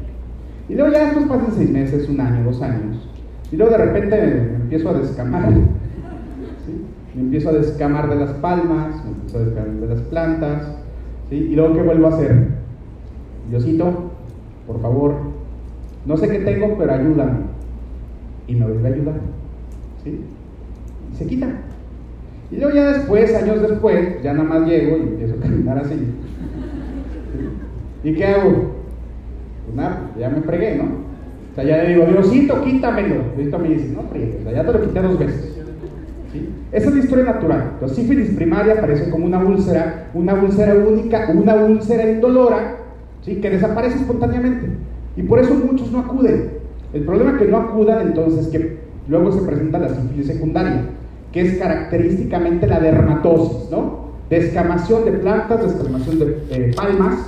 Y luego ya después pasan seis meses, un año, dos años. Y luego de repente me empiezo a descamar me empiezo a descamar de las palmas, me empiezo a descamar de las plantas, ¿sí? y luego ¿qué vuelvo a hacer? Diosito, por favor, no sé qué tengo, pero ayúdame. Y me vuelve a ayudar. ¿sí? Y se quita. Y luego ya después, años después, ya nada más llego y empiezo a caminar así. ¿Y qué hago? Pues nada, ya me fregué, ¿no? O sea, ya le digo, Diosito, quítamelo. Diosito me dice, no fregues, o sea, ya te lo quité dos veces. Esa es la historia natural. La sífilis primaria aparece como una úlcera, una úlcera única, una úlcera indolora, ¿sí? que desaparece espontáneamente. Y por eso muchos no acuden. El problema es que no acudan entonces que luego se presenta la sífilis secundaria, que es característicamente la dermatosis, ¿no? Descamación de plantas, descamación de eh, palmas,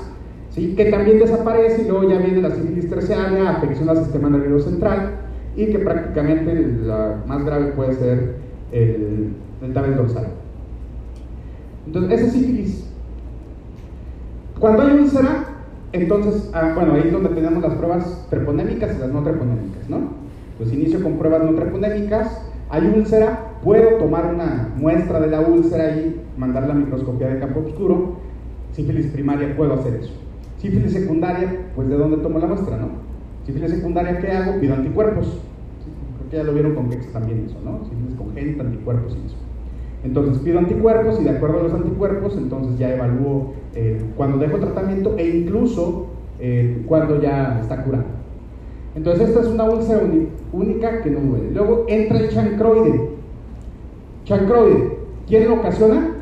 ¿sí? que también desaparece y luego ya viene la sífilis terciaria, afección al sistema nervioso central y que prácticamente la más grave puede ser el, el dorsal. Entonces, ese es sífilis. Cuando hay úlcera, entonces, ah, bueno, ahí es donde tenemos las pruebas treponémicas y las no treponémicas, ¿no? Entonces inicio con pruebas no treponémicas, hay úlcera, puedo tomar una muestra de la úlcera y mandar la microscopía de campo oscuro. Sífilis primaria puedo hacer eso. Sífilis secundaria, pues de dónde tomo la muestra, ¿no? Sífilis secundaria, ¿qué hago? Pido anticuerpos. creo que ya lo vieron con Kex también eso, ¿no? Sífilis congénita, anticuerpos y eso. Entonces pido anticuerpos y de acuerdo a los anticuerpos, entonces ya evalúo eh, cuando dejo tratamiento e incluso eh, cuando ya está curado. Entonces esta es una úlcera única que no duele. Luego entra el chancroide. Chancroide, ¿quién lo ocasiona?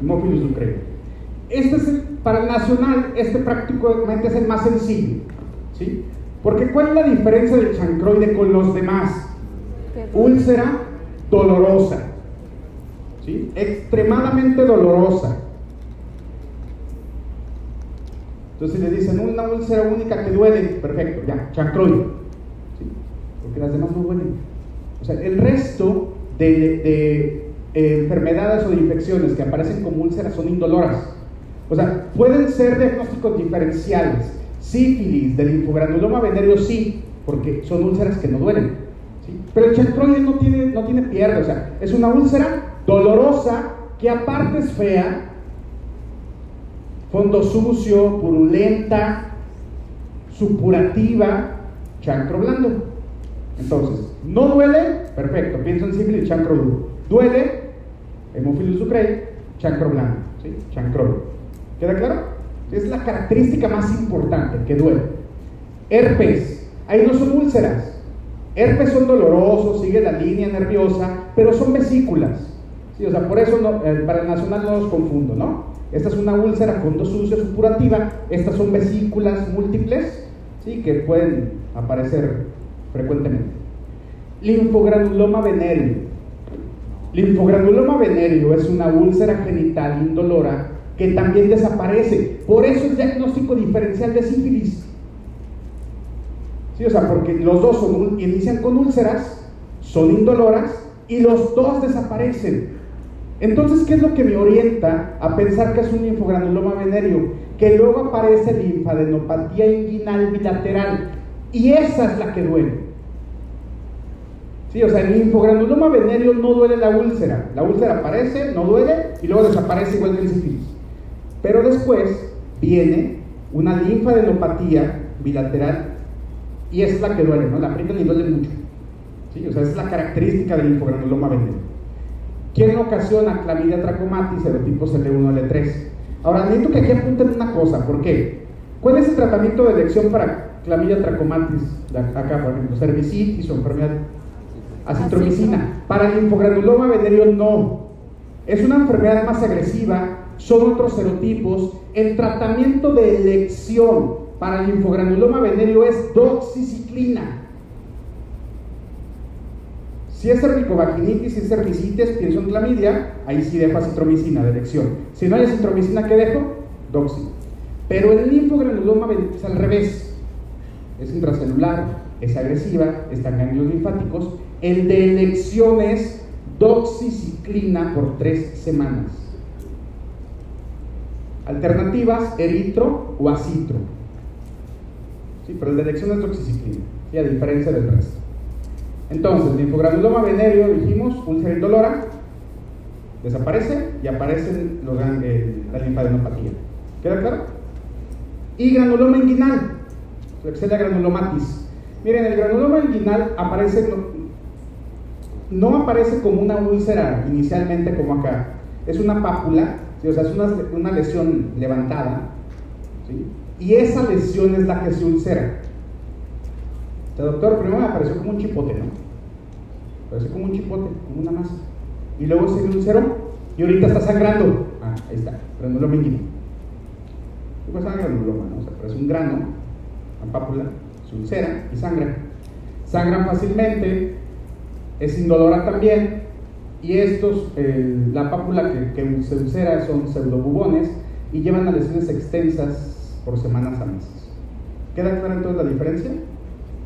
Hemófilos ducrei. Este es el, para el nacional, este prácticamente es el más sencillo. ¿sí? Porque ¿cuál es la diferencia del chancroide con los demás? Úlcera dolorosa. ¿sí? Extremadamente dolorosa. Entonces le dicen una úlcera única que duele, perfecto, ya, chancroide. Porque las demás no duelen. O sea, el resto de, enfermedades o infecciones que aparecen como úlceras son indoloras. O sea, pueden ser diagnósticos diferenciales. Sífilis, del linfogranuloma venéreo sí, porque son úlceras que no duelen. Pero el chancroide no tiene, no tiene pierde, o sea, es una úlcera dolorosa que aparte es fea, fondo sucio, purulenta, supurativa, chancro blando. Entonces, ¿no duele? Perfecto, pienso en sífilis, chancro duro. ¿Duele? Hemophilus ducrei, chancro blando, ¿sí? Chancro. ¿Queda claro? Es la característica más importante, que duele. Herpes, ahí no son úlceras. Herpes son dolorosos, sigue la línea nerviosa, pero son vesículas. Sí, o sea, por eso eh, para el nacional no los confundo, ¿no? Esta es una úlcera fondo sucio supurativa, estas son vesículas múltiples, ¿sí? Que pueden aparecer frecuentemente. Linfogranuloma venéreo. Linfogranuloma venéreo es una úlcera genital indolora que también desaparece. Por eso es diagnóstico diferencial de sífilis. Sí, o sea, porque los dos son, inician con úlceras, son indoloras y los dos desaparecen. Entonces, ¿qué es lo que me orienta a pensar que es un linfogranuloma venéreo? Que luego aparece linfadenopatía inguinal bilateral. Y esa es la que duele. Sí, o sea, el linfogranuloma venéreo no duele la úlcera. La úlcera aparece, no duele y luego desaparece igual que el sífilis. Pero después viene una linfadenopatía bilateral y es la que duele, ¿no? La primera ni duele mucho. ¿Sí? O sea, es la característica del linfogranuloma venéreo. ¿Quién ocasiona clamidia trachomatis serotipos L1, L3? Ahora, necesito que aquí apunten una cosa, ¿por qué? ¿Cuál es el tratamiento de elección para clamidia trachomatis? Acá, por ejemplo, cervicitis o enfermedad acitromicina. Para el linfogranuloma venéreo, no. Es una enfermedad más agresiva, son otros serotipos. El tratamiento de elección para el linfogranuloma venéreo es doxiciclina. Si es cervicovaginitis, si es cervicitis, pienso en clamidia, ahí sí dejo acitromicina de elección. Si no hay acitromicina, ¿qué dejo? Doxi. Pero el linfogranuloma es al revés. Es intracelular, es agresiva, están ganglios linfáticos. El de elección es doxiciclina por tres semanas. Alternativas, eritro o acitro. Sí, pero el de elección es doxiciclina, y a diferencia del resto. Entonces, linfogranuloma venéreo, dijimos, úlcera indolora, desaparece y aparece los, eh, la linfadenopatía. ¿Queda claro? Y granuloma inguinal, la granulomatis. Miren, el granuloma inguinal aparece, no, no, aparece como una úlcera inicialmente como acá, es una pápula, o sea, es una, una lesión levantada, y esa lesión es la que se ulcera. El doctor primero me apareció como un chipote, ¿no? Parece como un chipote, como una masa. Y luego se ulceró y ahorita está sangrando. Ah, ahí está, granuloma inguinal. ¿Qué pasa granuloma? ¿no? O sea, es un grano, una pápula, se ulcera y sangra. Sangran fácilmente, es indolora también, y estos, la pápula que, que, se ulcera son pseudobubones y llevan a lesiones extensas por semanas a meses. ¿Queda clara entonces la diferencia?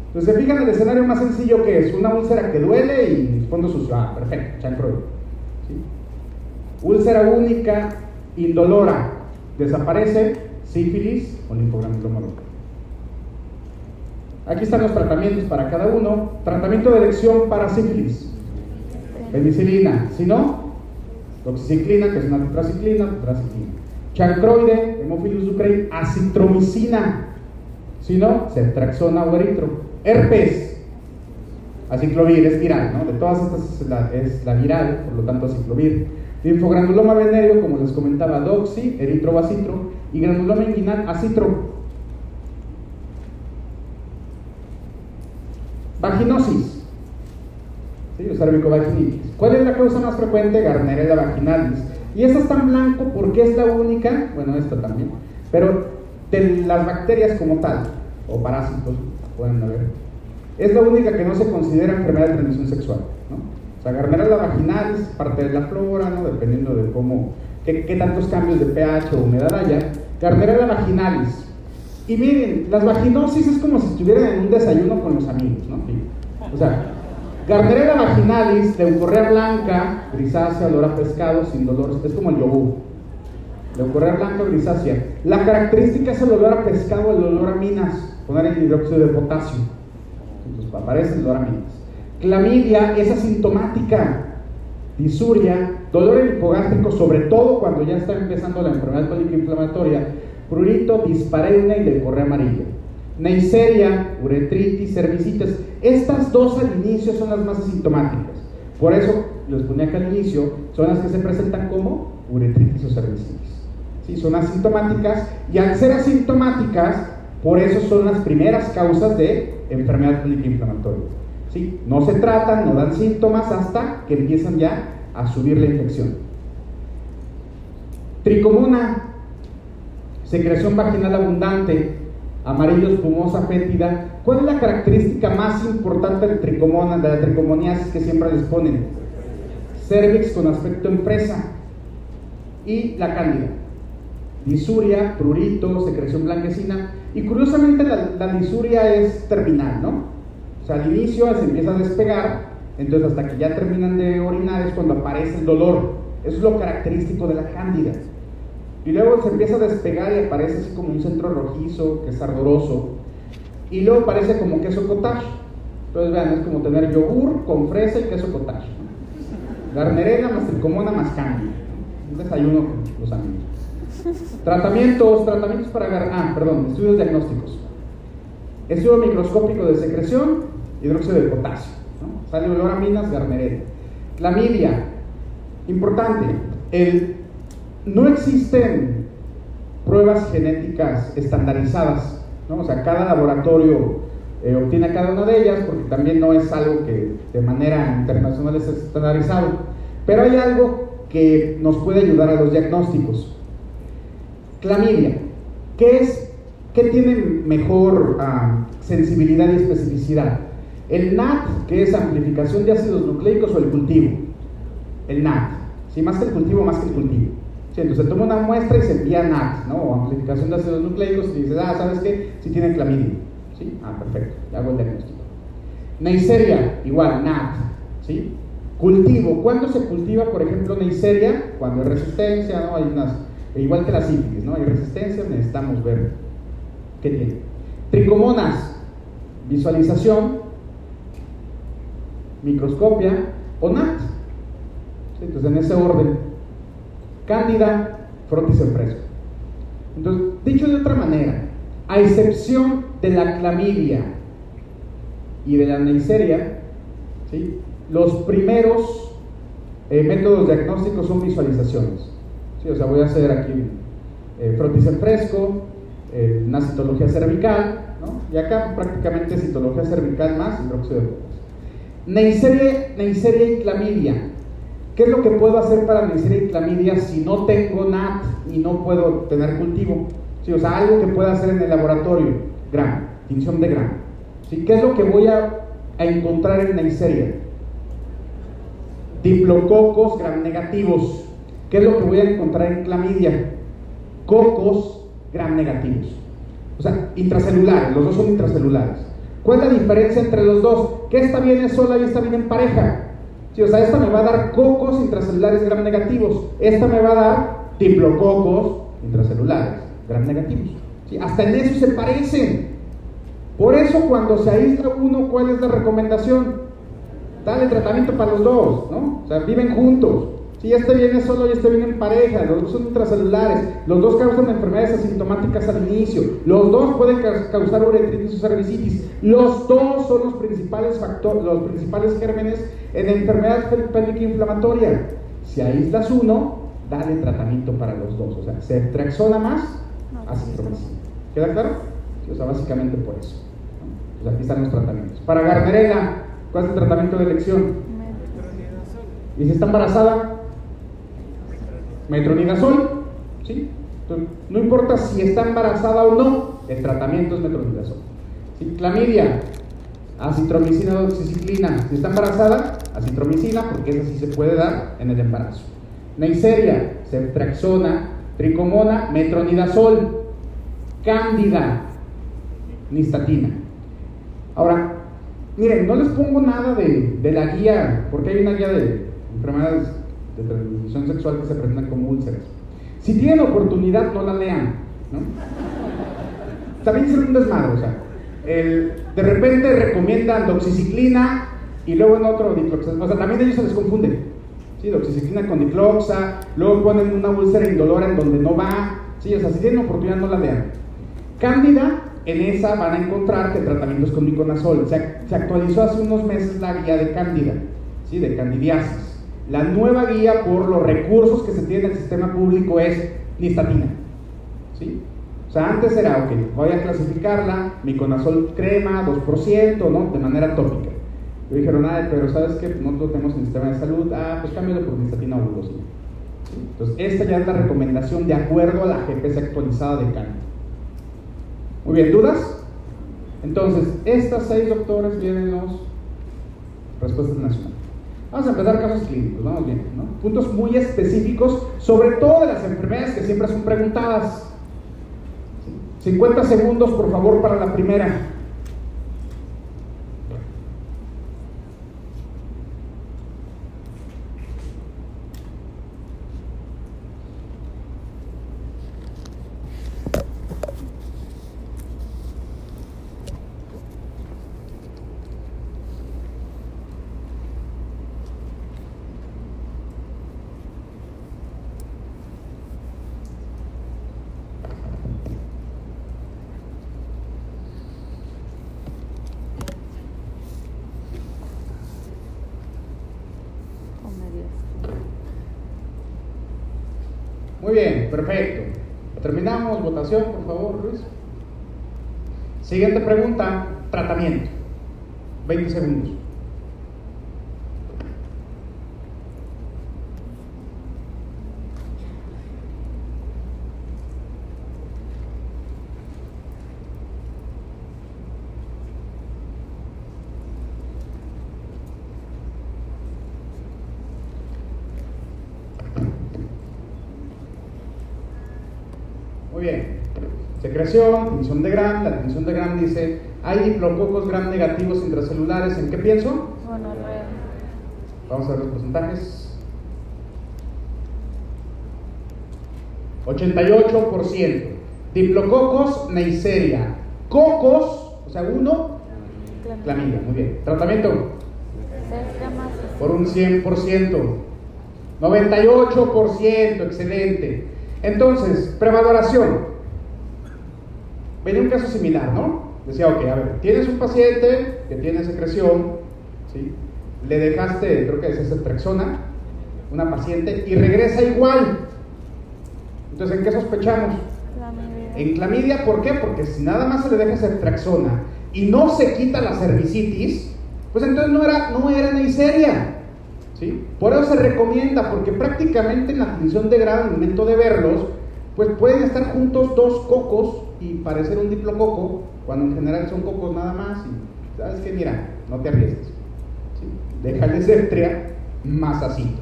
Entonces, se fijan el escenario más sencillo que es una úlcera que duele y fondo sucio. Ah, perfecto, chancro. ¿Sí? Úlcera única, indolora, desaparece, sífilis o linfogranuloma. Aquí están los tratamientos para cada uno. Tratamiento de elección para sífilis. Penicilina. Si no, doxiciclina, que es una tetraciclina, tetraciclina. Chancroide, Hemophilus ducrei, acitromicina. Si no, ceftraxona o eritro. Herpes, aciclovir, es viral, ¿no? De todas estas es la, es la viral, por lo tanto aciclovir. Linfogranuloma venéreo, como les comentaba, doxi, eritrobacitro, y granuloma inguinal, acitro. Vaginosis. ¿Sí? vaginitis. ¿Cuál es la causa más frecuente? Garnerella vaginalis. Y esta está en blanco porque es la única, bueno, esta también, pero de las bacterias como tal, o parásitos, pueden haber, es la única que no se considera enfermedad de transmisión sexual. ¿no? O sea, Garnerella vaginalis, parte de la flora, ¿no? dependiendo de cómo, qué, qué tantos cambios de pH o humedad haya. Garnerella vaginalis, y miren, las vaginosis es como si estuvieran en un desayuno con los amigos, ¿no? O sea, Gardnerella vaginalis, leucorrea blanca, grisácea, olor a pescado, sin dolor, es como el yogur. Leucorrea blanca, grisácea. La característica es el olor a pescado, el olor a minas, poner el hidróxido de potasio. Entonces aparece el olor a minas. Clamidia es asintomática. Disuria, dolor hipogástrico, sobre todo cuando ya está empezando la enfermedad inflamatoria prurito, dispareunia y leucorrea amarilla. Neisseria, uretritis, cervicitis. Estas dos al inicio son las más asintomáticas. Por eso, les ponía que al inicio, son las que se presentan como uretritis o cervicitis. ¿Sí? Son asintomáticas y al ser asintomáticas, por eso son las primeras causas de enfermedad crónica inflamatoria. ¿Sí? No se tratan, no dan síntomas hasta que empiezan ya a subir la infección. Tricomona secreción vaginal abundante, amarillo espumosa fétida. ¿Cuál es la característica más importante de, tricomona, de la tricomoniasis que siempre les ponen? Cervix con aspecto empresa y la cándida. Disuria, prurito, secreción blanquecina. Y curiosamente la, la disuria es terminal, ¿no? O sea, al inicio se empieza a despegar, entonces hasta que ya terminan de orinar es cuando aparece el dolor. Eso es lo característico de la cándida. Y luego se empieza a despegar y aparece así como un centro rojizo, que es ardoroso. Y luego aparece como queso cottage. Entonces vean, es como tener yogur con fresa y queso cottage. Garnerena más tricomona más candy. Un desayuno con los amigos. Tratamientos, tratamientos para agarrar, ah, perdón, estudios diagnósticos. Estudio microscópico de secreción, hidróxido de potasio. ¿no? Sale olor a garnerena. Clamidia, importante, el no existen pruebas genéticas estandarizadas, ¿no? O sea, cada laboratorio eh, obtiene cada una de ellas porque también no es algo que de manera internacional es estandarizado. Pero hay algo que nos puede ayudar a los diagnósticos. Clamidia, ¿qué es? ¿Qué tiene mejor ah, sensibilidad y especificidad? ¿El NAT, que es amplificación de ácidos nucleicos, o el cultivo? El NAT. Sí, más que el cultivo, más que el cultivo entonces se toma una muestra y se envía NAT, ¿no? O amplificación de ácidos nucleicos y dices, ah, ¿sabes qué? Si tiene clamidia. ¿Sí? Ah, perfecto, ya hago el diagnóstico. Neisseria, igual, NAT, ¿sí? Cultivo, ¿cuándo se cultiva, por ejemplo, Neisseria? Cuando hay resistencia, ¿no? Hay unas, igual que la sífilis, ¿no? Hay resistencia, necesitamos ver qué tiene. Tricomonas, visualización, microscopia o NAT. Entonces, en ese orden. Cándida, frotis en fresco. Entonces, dicho de otra manera, a excepción de la clamidia y de la neisseria, ¿sí? los primeros eh, métodos diagnósticos son visualizaciones. ¿sí? O sea, voy a hacer aquí eh, frotis en fresco, eh, una citología cervical, ¿no? y acá prácticamente citología cervical más hidróxido de Neisseria, neisseria y clamidia ¿Qué es lo que puedo hacer para y clamidia si no tengo NAT y no puedo tener cultivo? O sea, algo que pueda hacer en el laboratorio, gram, tinción de gram. ¿Qué es lo que voy a, encontrar en Neisseria? Diplococos gram negativos. ¿Qué es lo que voy a encontrar en clamidia? Cocos gram negativos. O sea, intracelulares, los dos son intracelulares. ¿Cuál es la diferencia entre los dos? Que esta viene sola y esta viene en pareja. O sea, esta me va a dar cocos intracelulares gram negativos. Esta me va a dar diplococos intracelulares gram negativos. ¿Sí? Hasta en eso se parecen. Por eso cuando se aísla uno, ¿cuál es la recomendación? Dale tratamiento para los dos, ¿no? O sea, viven juntos. Si este viene solo y este viene en pareja, los dos son intracelulares, los dos causan enfermedades asintomáticas al inicio, los dos pueden causar uretritis o cervicitis, los dos son los principales factores, los principales gérmenes en enfermedad pélvica inflamatoria. Si aíslas uno, dale tratamiento para los dos, o sea, se trexona más, acitromicina. ¿Queda claro? O sea, básicamente por eso. Pues aquí están los tratamientos. Para Gardnerella, ¿cuál es el tratamiento de elección? ¿Y si está embarazada? Metronidazol, ¿sí? no importa si está embarazada o no, el tratamiento es metronidazol. ¿Sí? Clamidia, acitromicina doxiciclina. Si está embarazada, acitromicina, porque esa sí se puede dar en el embarazo. Neisseria, ceftraxona, tricomona, metronidazol. Cándida, nistatina. Ahora, miren, no les pongo nada de, de la guía, porque hay una guía de enfermedades de transmisión sexual que se presentan como úlceras. Si tienen oportunidad, no la lean. ¿no? También es un desmadre, o sea, de repente recomiendan doxiciclina y luego en otro dicloxazona. O sea, también ellos se les confunden. ¿sí? Doxiciclina con dicloxa, luego ponen una úlcera indolora en donde no va. ¿sí? O sea, si tienen oportunidad, no la lean. Cándida, en esa van a encontrar que tratamientos con miconazol. Se, se actualizó hace unos meses la guía de cándida, ¿sí? de candidiasis. La nueva guía por los recursos que se tienen en el sistema público es nistatina. ¿Sí? O sea, antes era, ok, voy a clasificarla, miconazol crema, 2%, ¿no? De manera tópica. Y dijeron, ah, pero ¿sabes qué? No lo tenemos en el sistema de salud, ah, pues cámbialo por nistatina o ¿sí? Entonces, esta ya es la recomendación de acuerdo a la GPS actualizada de CAN. Muy bien, ¿dudas? Entonces, estas seis doctores vienen los respuestas nacionales. Vamos a empezar casos clínicos, vamos bien, ¿no? Puntos muy específicos, sobre todo de las enfermedades que siempre son preguntadas. 50 segundos, por favor, para la primera. bien, perfecto. Terminamos, votación, por favor, Luis. Siguiente pregunta, tratamiento. 20 segundos. De Gram, la tinción de Gram dice, hay diplococos Gram negativos intracelulares, ¿en qué pienso? Vamos a ver los porcentajes. 88%. Diplococos Neisseria. Cocos, o sea, uno, clamidia. Muy bien. Tratamiento. Por un 100%. 98%, excelente. Entonces, prevaloración venía un caso similar, ¿no? Decía, ok, a ver, tienes un paciente que tiene secreción, ¿sí? Le dejaste, creo que es esa trexona, una paciente, y regresa igual. Entonces, ¿en qué sospechamos? En clamidia, ¿por qué? Porque si nada más se le deja esa trexona y no se quita la cervicitis, pues entonces no era, no era Neisseria. ¿sí? Por eso se recomienda, porque prácticamente en la función de grado, en el momento de verlos, pues pueden estar juntos dos cocos y parecer un diplococo, cuando en general son cocos nada más. Y sabes que, mira, no te arriesgues. ¿sí? Déjale ser más así.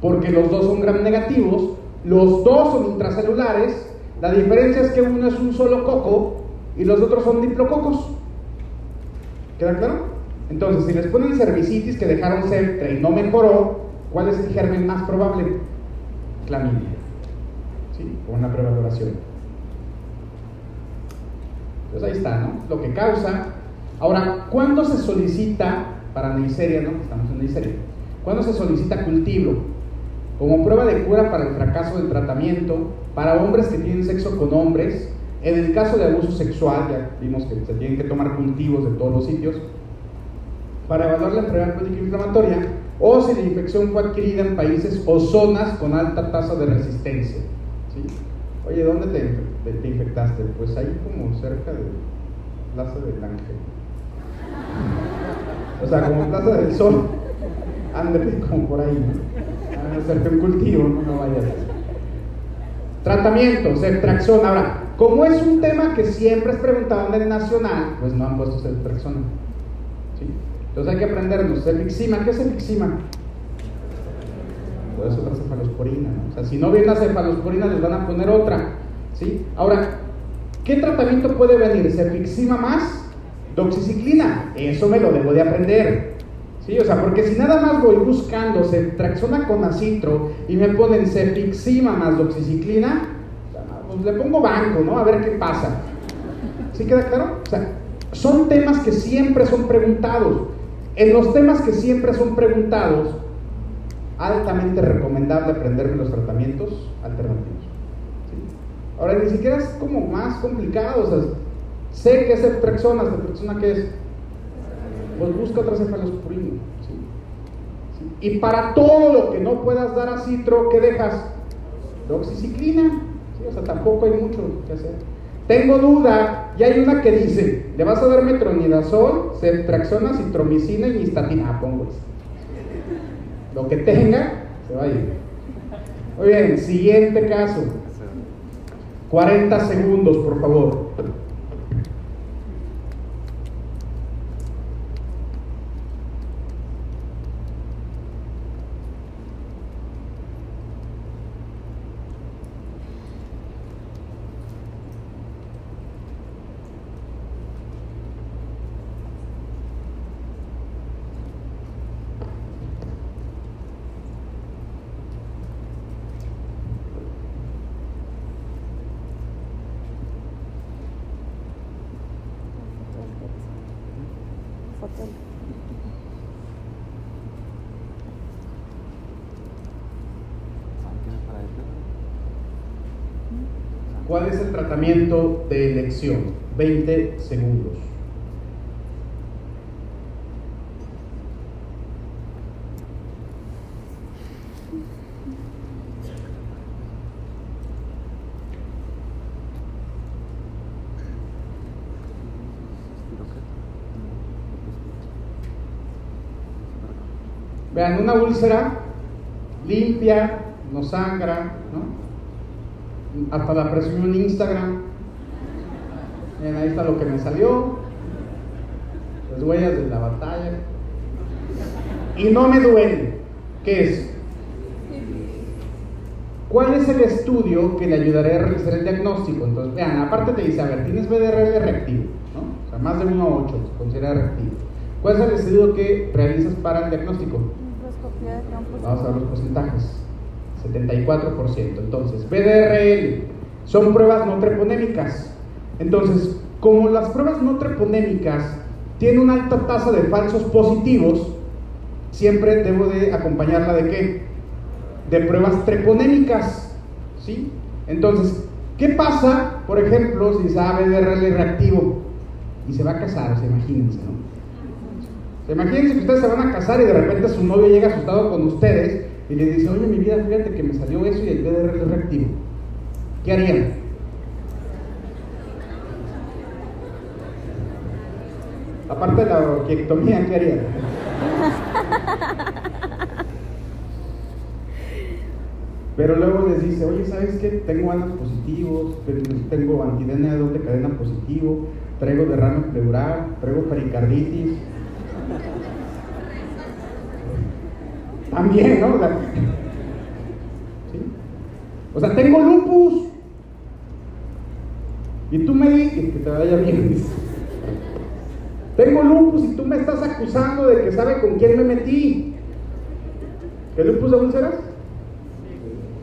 Porque los dos son gram negativos, los dos son intracelulares. La diferencia es que uno es un solo coco y los otros son diplococos. ¿Queda claro? Entonces, si les ponen cervicitis que dejaron Septra y no mejoró, ¿cuál es el germen más probable? Clamidia. ¿Sí? Con una prevaloración. Entonces ahí está, ¿no? Lo que causa. Ahora, ¿cuándo se solicita, para Neisseria, ¿no? Estamos en Neisseria. ¿Cuándo se solicita cultivo? Como prueba de cura para el fracaso del tratamiento, para hombres que tienen sexo con hombres, en el caso de abuso sexual, ya vimos que se tienen que tomar cultivos de todos los sitios, para evaluar la enfermedad crónica inflamatoria, o si la infección fue adquirida en países o zonas con alta tasa de resistencia. ¿sí? Oye, ¿dónde te, te, infectaste? Pues ahí como cerca de Plaza del Ángel. O sea, como Plaza del Sol. Ándale, como por ahí. ¿no? Un cultivo, no, no vayas. Tratamiento, ceftraxona. Ahora, como es un tema que siempre es preguntado en el nacional, pues no han puesto ceftraxona. ¿Sí? Entonces hay que aprendernos. Cefixima, ¿qué es cefixima? Pues otra cefalosporina, ¿no? O sea, si no viene la cefalosporina, les van a poner otra. ¿Sí? Ahora, ¿qué tratamiento puede venir? ¿Cefixima más? Doxiciclina. Eso me lo debo de aprender. ¿Sí? O sea, porque si nada más voy buscando ceftraxona con acitro y me ponen cefixima más doxiciclina, pues le pongo banco, ¿no? A ver qué pasa. ¿Sí queda claro? O sea, son temas que siempre son preguntados. En los temas que siempre son preguntados, altamente recomendable aprenderme los tratamientos alternativos. Ahora, ni siquiera es como más complicado. O sea, sé que es ceftrexona, ceftrexona qué es. Pues busca otra cefalosporina. Y para todo lo que no puedas dar a citro, ¿qué dejas? Doxiciclina. O sea, tampoco hay mucho que hacer. Tengo duda, y hay una que dice, le vas a dar metronidazol, ceftraxona, citromicina y nistatina. Ah, pongo eso. Lo que tenga, se va a ir. Muy bien, siguiente caso. 40 segundos, por favor. ¿Cuál es el tratamiento de elección? 20 segundos. Vean, una úlcera limpia, no sangra, ¿no? Hasta la presión en Instagram. Miren, ahí está lo que me salió. Las huellas de la batalla. Y no me duele. ¿Qué es? ¿Cuál es el estudio que le ayudará a realizar el diagnóstico? Entonces, vean, aparte te dice, a ver, tienes BDRL reactivo, ¿no? O sea, más de 1 a 8 se considera reactivo. ¿Cuál es el estudio que realizas para el diagnóstico? Vamos a ver los porcentajes. 74%. Entonces, BDRL son pruebas no treponémicas. Entonces, como las pruebas no treponémicas tienen una alta tasa de falsos positivos, siempre debo de acompañarla de qué? De pruebas treponémicas. ¿Sí? Entonces, ¿qué pasa, por ejemplo, si ah, BDRL reactivo y se va a casar? O sea, imagínense, ¿no? Imagínense que ustedes se van a casar y de repente su novio llega asustado con ustedes y le dice, oye mi vida, fíjate que me salió eso y el PDR es reactivo. ¿Qué harían? Aparte de la orquiectomía, ¿qué harían? Pero luego les dice, oye, ¿sabes qué? Tengo anos positivos, tengo antidena de cadena positivo, traigo derrame pleural, traigo pericarditis, También, ¿no? O sea, tengo lupus. Y tú me dices que te vaya bien. Tengo lupus y tú me estás acusando de que sabe con quién me metí. ¿Qué lupus de úlceras?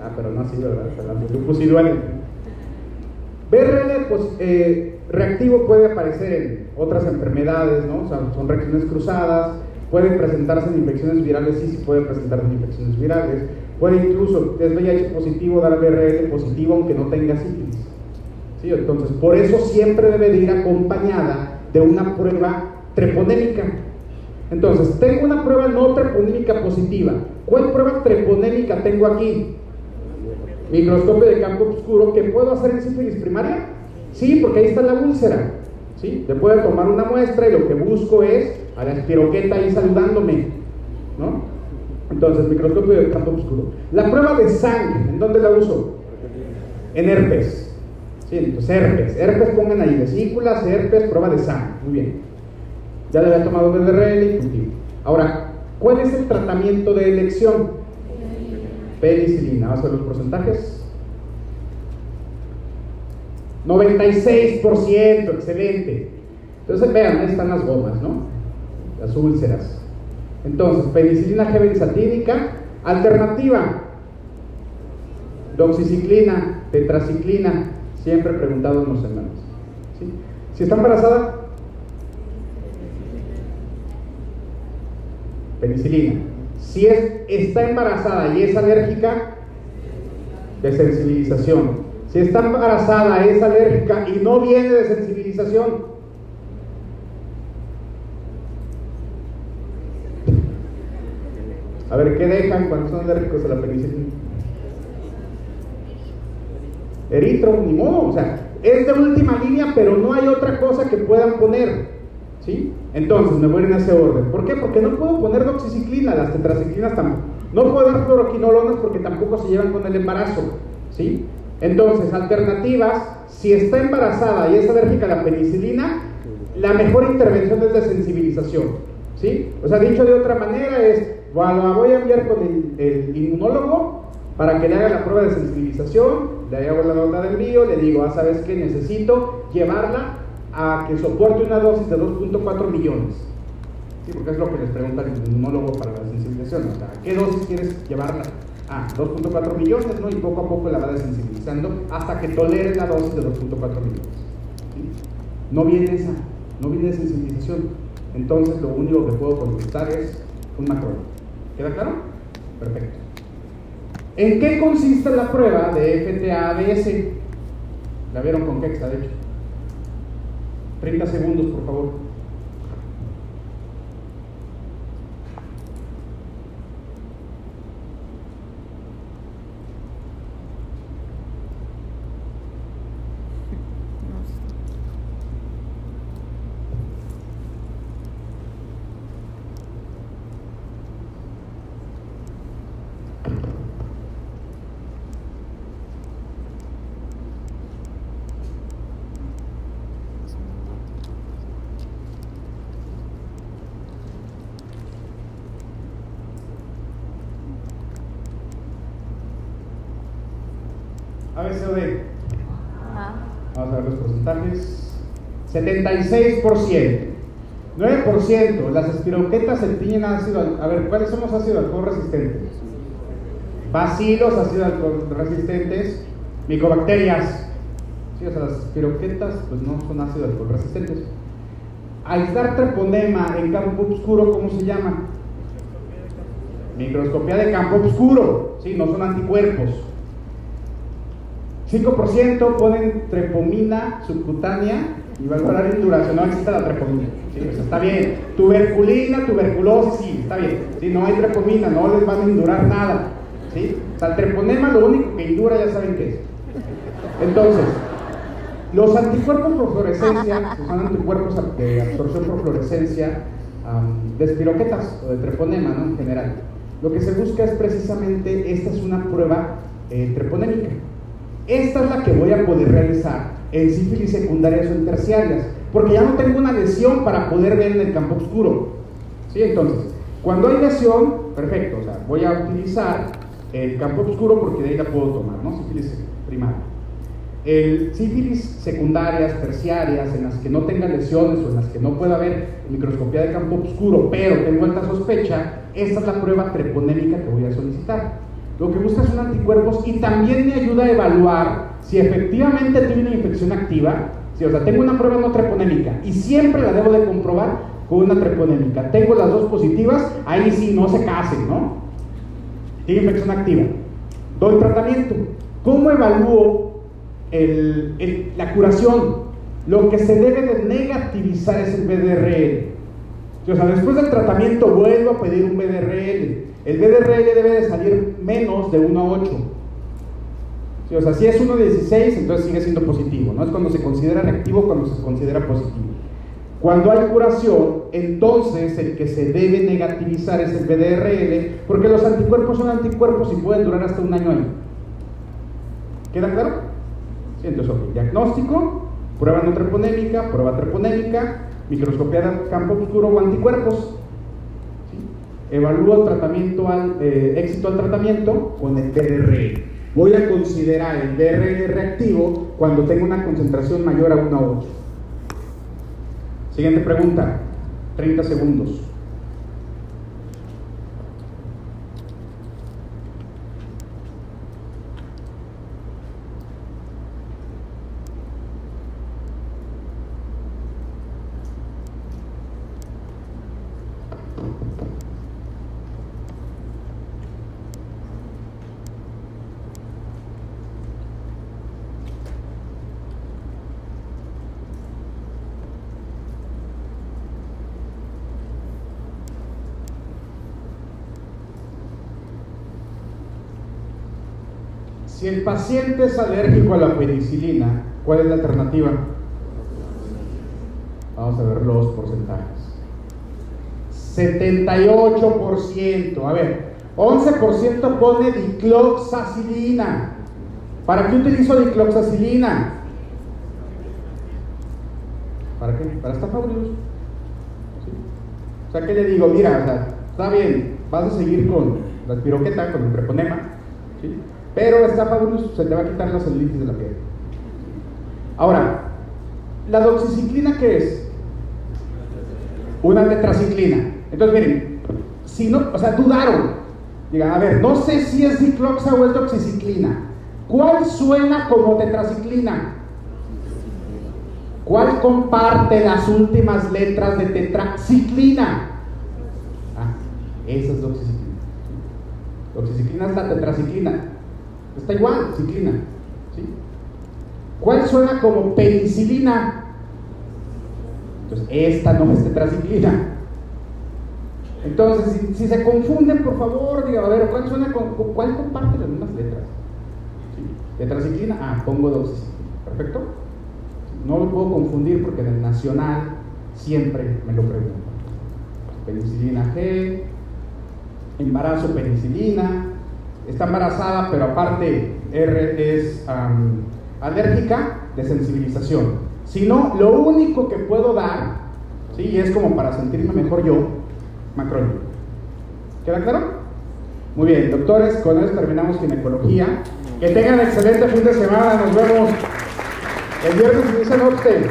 Ah, pero no así, ¿verdad? El lupus sí duele. BRL, pues, eh, reactivo puede aparecer en otras enfermedades, ¿no? O sea, son reacciones cruzadas, puede presentarse en infecciones virales, sí, sí puede presentarse en infecciones virales, puede incluso, es VIH positivo, dar BRL positivo aunque no tenga sífilis. ¿Sí? Entonces, por eso siempre debe de ir acompañada de una prueba treponémica. Entonces, tengo una prueba no treponémica positiva. ¿Cuál prueba treponémica tengo aquí? Microscopio de campo oscuro que puedo hacer en sífilis primaria. Sí, porque ahí está la úlcera. ¿Sí? Le puedo tomar una muestra y lo que busco es a la espiroqueta ahí saludándome. ¿No? Entonces, microscopio de campo oscuro. La prueba de sangre, ¿en dónde la uso? En herpes. Sí, entonces herpes. Herpes pongan ahí vesículas, herpes, prueba de sangre. Muy bien. Ya le había tomado BDRL y cultivo. Ahora, ¿cuál es el tratamiento de elección? Penicilina. Vamos a ver los porcentajes. 96%, excelente. Entonces, vean, ahí están las gomas, ¿no? Las úlceras. Entonces, penicilina G benzatínica, alternativa, doxiciclina, tetraciclina, siempre preguntado en los hermanos. ¿Sí? Si está embarazada, penicilina. Si es, está embarazada y es alérgica, desensibilización. Si está embarazada, es alérgica y no viene de sensibilización, A ver, ¿qué dejan cuando son alérgicos a la penicilina? Eritro, ni modo, o sea, es de última línea, pero no hay otra cosa que puedan poner. ¿Sí? Entonces, me voy en ese orden. ¿Por qué? Porque no puedo poner doxiciclina, las tetraciclinas tampoco. No puedo dar fluoroquinolonas porque tampoco se llevan con el embarazo. ¿Sí? Entonces, alternativas, si está embarazada y es alérgica a la penicilina, la mejor intervención es de sensibilización. ¿Sí? O sea, dicho de otra manera es, bueno, voy a enviar con el, inmunólogo para que le haga la prueba de sensibilización, le hago la nota de envío, le digo, ah, ¿sabes qué? Necesito llevarla a que soporte una dosis de 2.4 millones. Sí, porque es lo que les pregunta el inmunólogo para la sensibilización. ¿A qué dosis quieres llevarla? Ah, 2.4 millones, ¿no? Y poco a poco la va desensibilizando hasta que tolere la dosis de 2.4 millones. No viene esa, no viene sensibilización. Entonces lo único que puedo contestar es un macrón. ¿Queda claro? Perfecto. ¿En qué consiste la prueba de FTA-ABS? La vieron con Kexa, de hecho. 30 segundos, por favor. ABCD. Vamos a ver los porcentajes. 76%. 9%. Las espiroquetas se tiñen ácido. A ver, ¿cuáles son los ácidos alcohol resistentes? Bacilos, ácidos alcohol resistentes. Micobacterias. Sí, o sea, las espiroquetas pues no son ácidos alcohol resistentes. Aislar treponema en campo oscuro, ¿cómo se llama? Microscopía de campo oscuro. Sí, no son anticuerpos. 5% ponen trepomina subcutánea y valvolar induración. No existe la trepomina. está bien. Tuberculina, tuberculosis, sí, está bien. Sí, no hay trepomina, no les van a indurar nada. ¿sí? El treponema lo único que indura ya saben qué es. Entonces, los anticuerpos por fluorescencia, que son anticuerpos de absorción por fluorescencia de espiroquetas o de treponema en general, lo que se busca es precisamente, esta es una prueba eh, treponémica. Esta es la que voy a poder realizar en sífilis secundarias o en terciarias, porque ya no tengo una lesión para poder ver en el campo oscuro. ¿Sí? Entonces, cuando hay lesión, perfecto, o sea, voy a utilizar el campo oscuro porque de ahí la puedo tomar, ¿no? Sífilis primaria. El sífilis secundarias, terciarias, en las que no tenga lesiones o en las que no pueda haber microscopía de campo oscuro, pero tengo alta sospecha, esta es la prueba treponémica que voy a solicitar. Lo que busca son anticuerpos y también me ayuda a evaluar si efectivamente tiene una infección activa, Sí, o sea, tengo una prueba no treponémica y siempre la debo de comprobar con una treponémica. Tengo las dos positivas, ahí sí no se casen, ¿no? Tiene infección activa. Doy tratamiento. ¿Cómo evalúo la curación? Lo que se debe de negativizar es el BDRL. O sea, después del tratamiento vuelvo a pedir un BDRL. El BDRL debe de salir menos de 1 a 8. o sea, si es 1 a 16, entonces sigue siendo positivo. No es cuando se considera reactivo, cuando se considera positivo. Cuando hay curación, entonces el que se debe negativizar es el BDRL, porque los anticuerpos son anticuerpos y pueden durar hasta un año ahí. ¿Queda claro? Sí, entonces, diagnóstico, prueba no treponémica, prueba treponémica, microscopiar campo oscuro o anticuerpos. Evalúo tratamiento al, eh, éxito al tratamiento con el BRL. Voy a considerar el BRL reactivo cuando tenga una concentración mayor a 1 a 8. Siguiente pregunta, 30 segundos. Si el paciente es alérgico a la penicilina, ¿cuál es la alternativa? Vamos a ver los porcentajes. 78%. A ver, 11% pone dicloxacilina. ¿Para qué utilizo dicloxacilina? ¿Para qué? Para esta ¿Sí? O sea, ¿qué le digo? Mira, está bien, vas a seguir con la espiroqueta, con el treponema, ¿sí? Pero fabulosa se te va a quitar la celulitis de la piel. Ahora, ¿la doxiciclina qué es? Una tetraciclina. Entonces, miren, si no, o sea, dudaron. Digan, a ver, no sé si es dicloxa o es doxiciclina. ¿Cuál suena como tetraciclina? ¿Cuál comparte las últimas letras de tetraciclina? Ah, esa es doxiciclina. Doxiciclina es la tetraciclina. Está igual. ¿sí? ¿Cuál suena como penicilina? Entonces, esta no es tetraciclina. Entonces, si, se confunden, por favor, digan, a ver, ¿cuál suena con, cuál comparte las mismas letras? Tetraciclina, ah, pongo doxiciclina. Perfecto. No lo puedo confundir porque en el nacional siempre me lo preguntan. Penicilina G, embarazo penicilina, está embarazada, pero aparte R es alérgica, de sensibilización. Si no, lo único que puedo dar, ¿sí? es como para sentirme mejor yo, macrónico. ¿Queda claro? Muy bien, doctores, con eso terminamos ginecología. Que tengan excelente fin de semana, nos vemos el viernes dicen usted.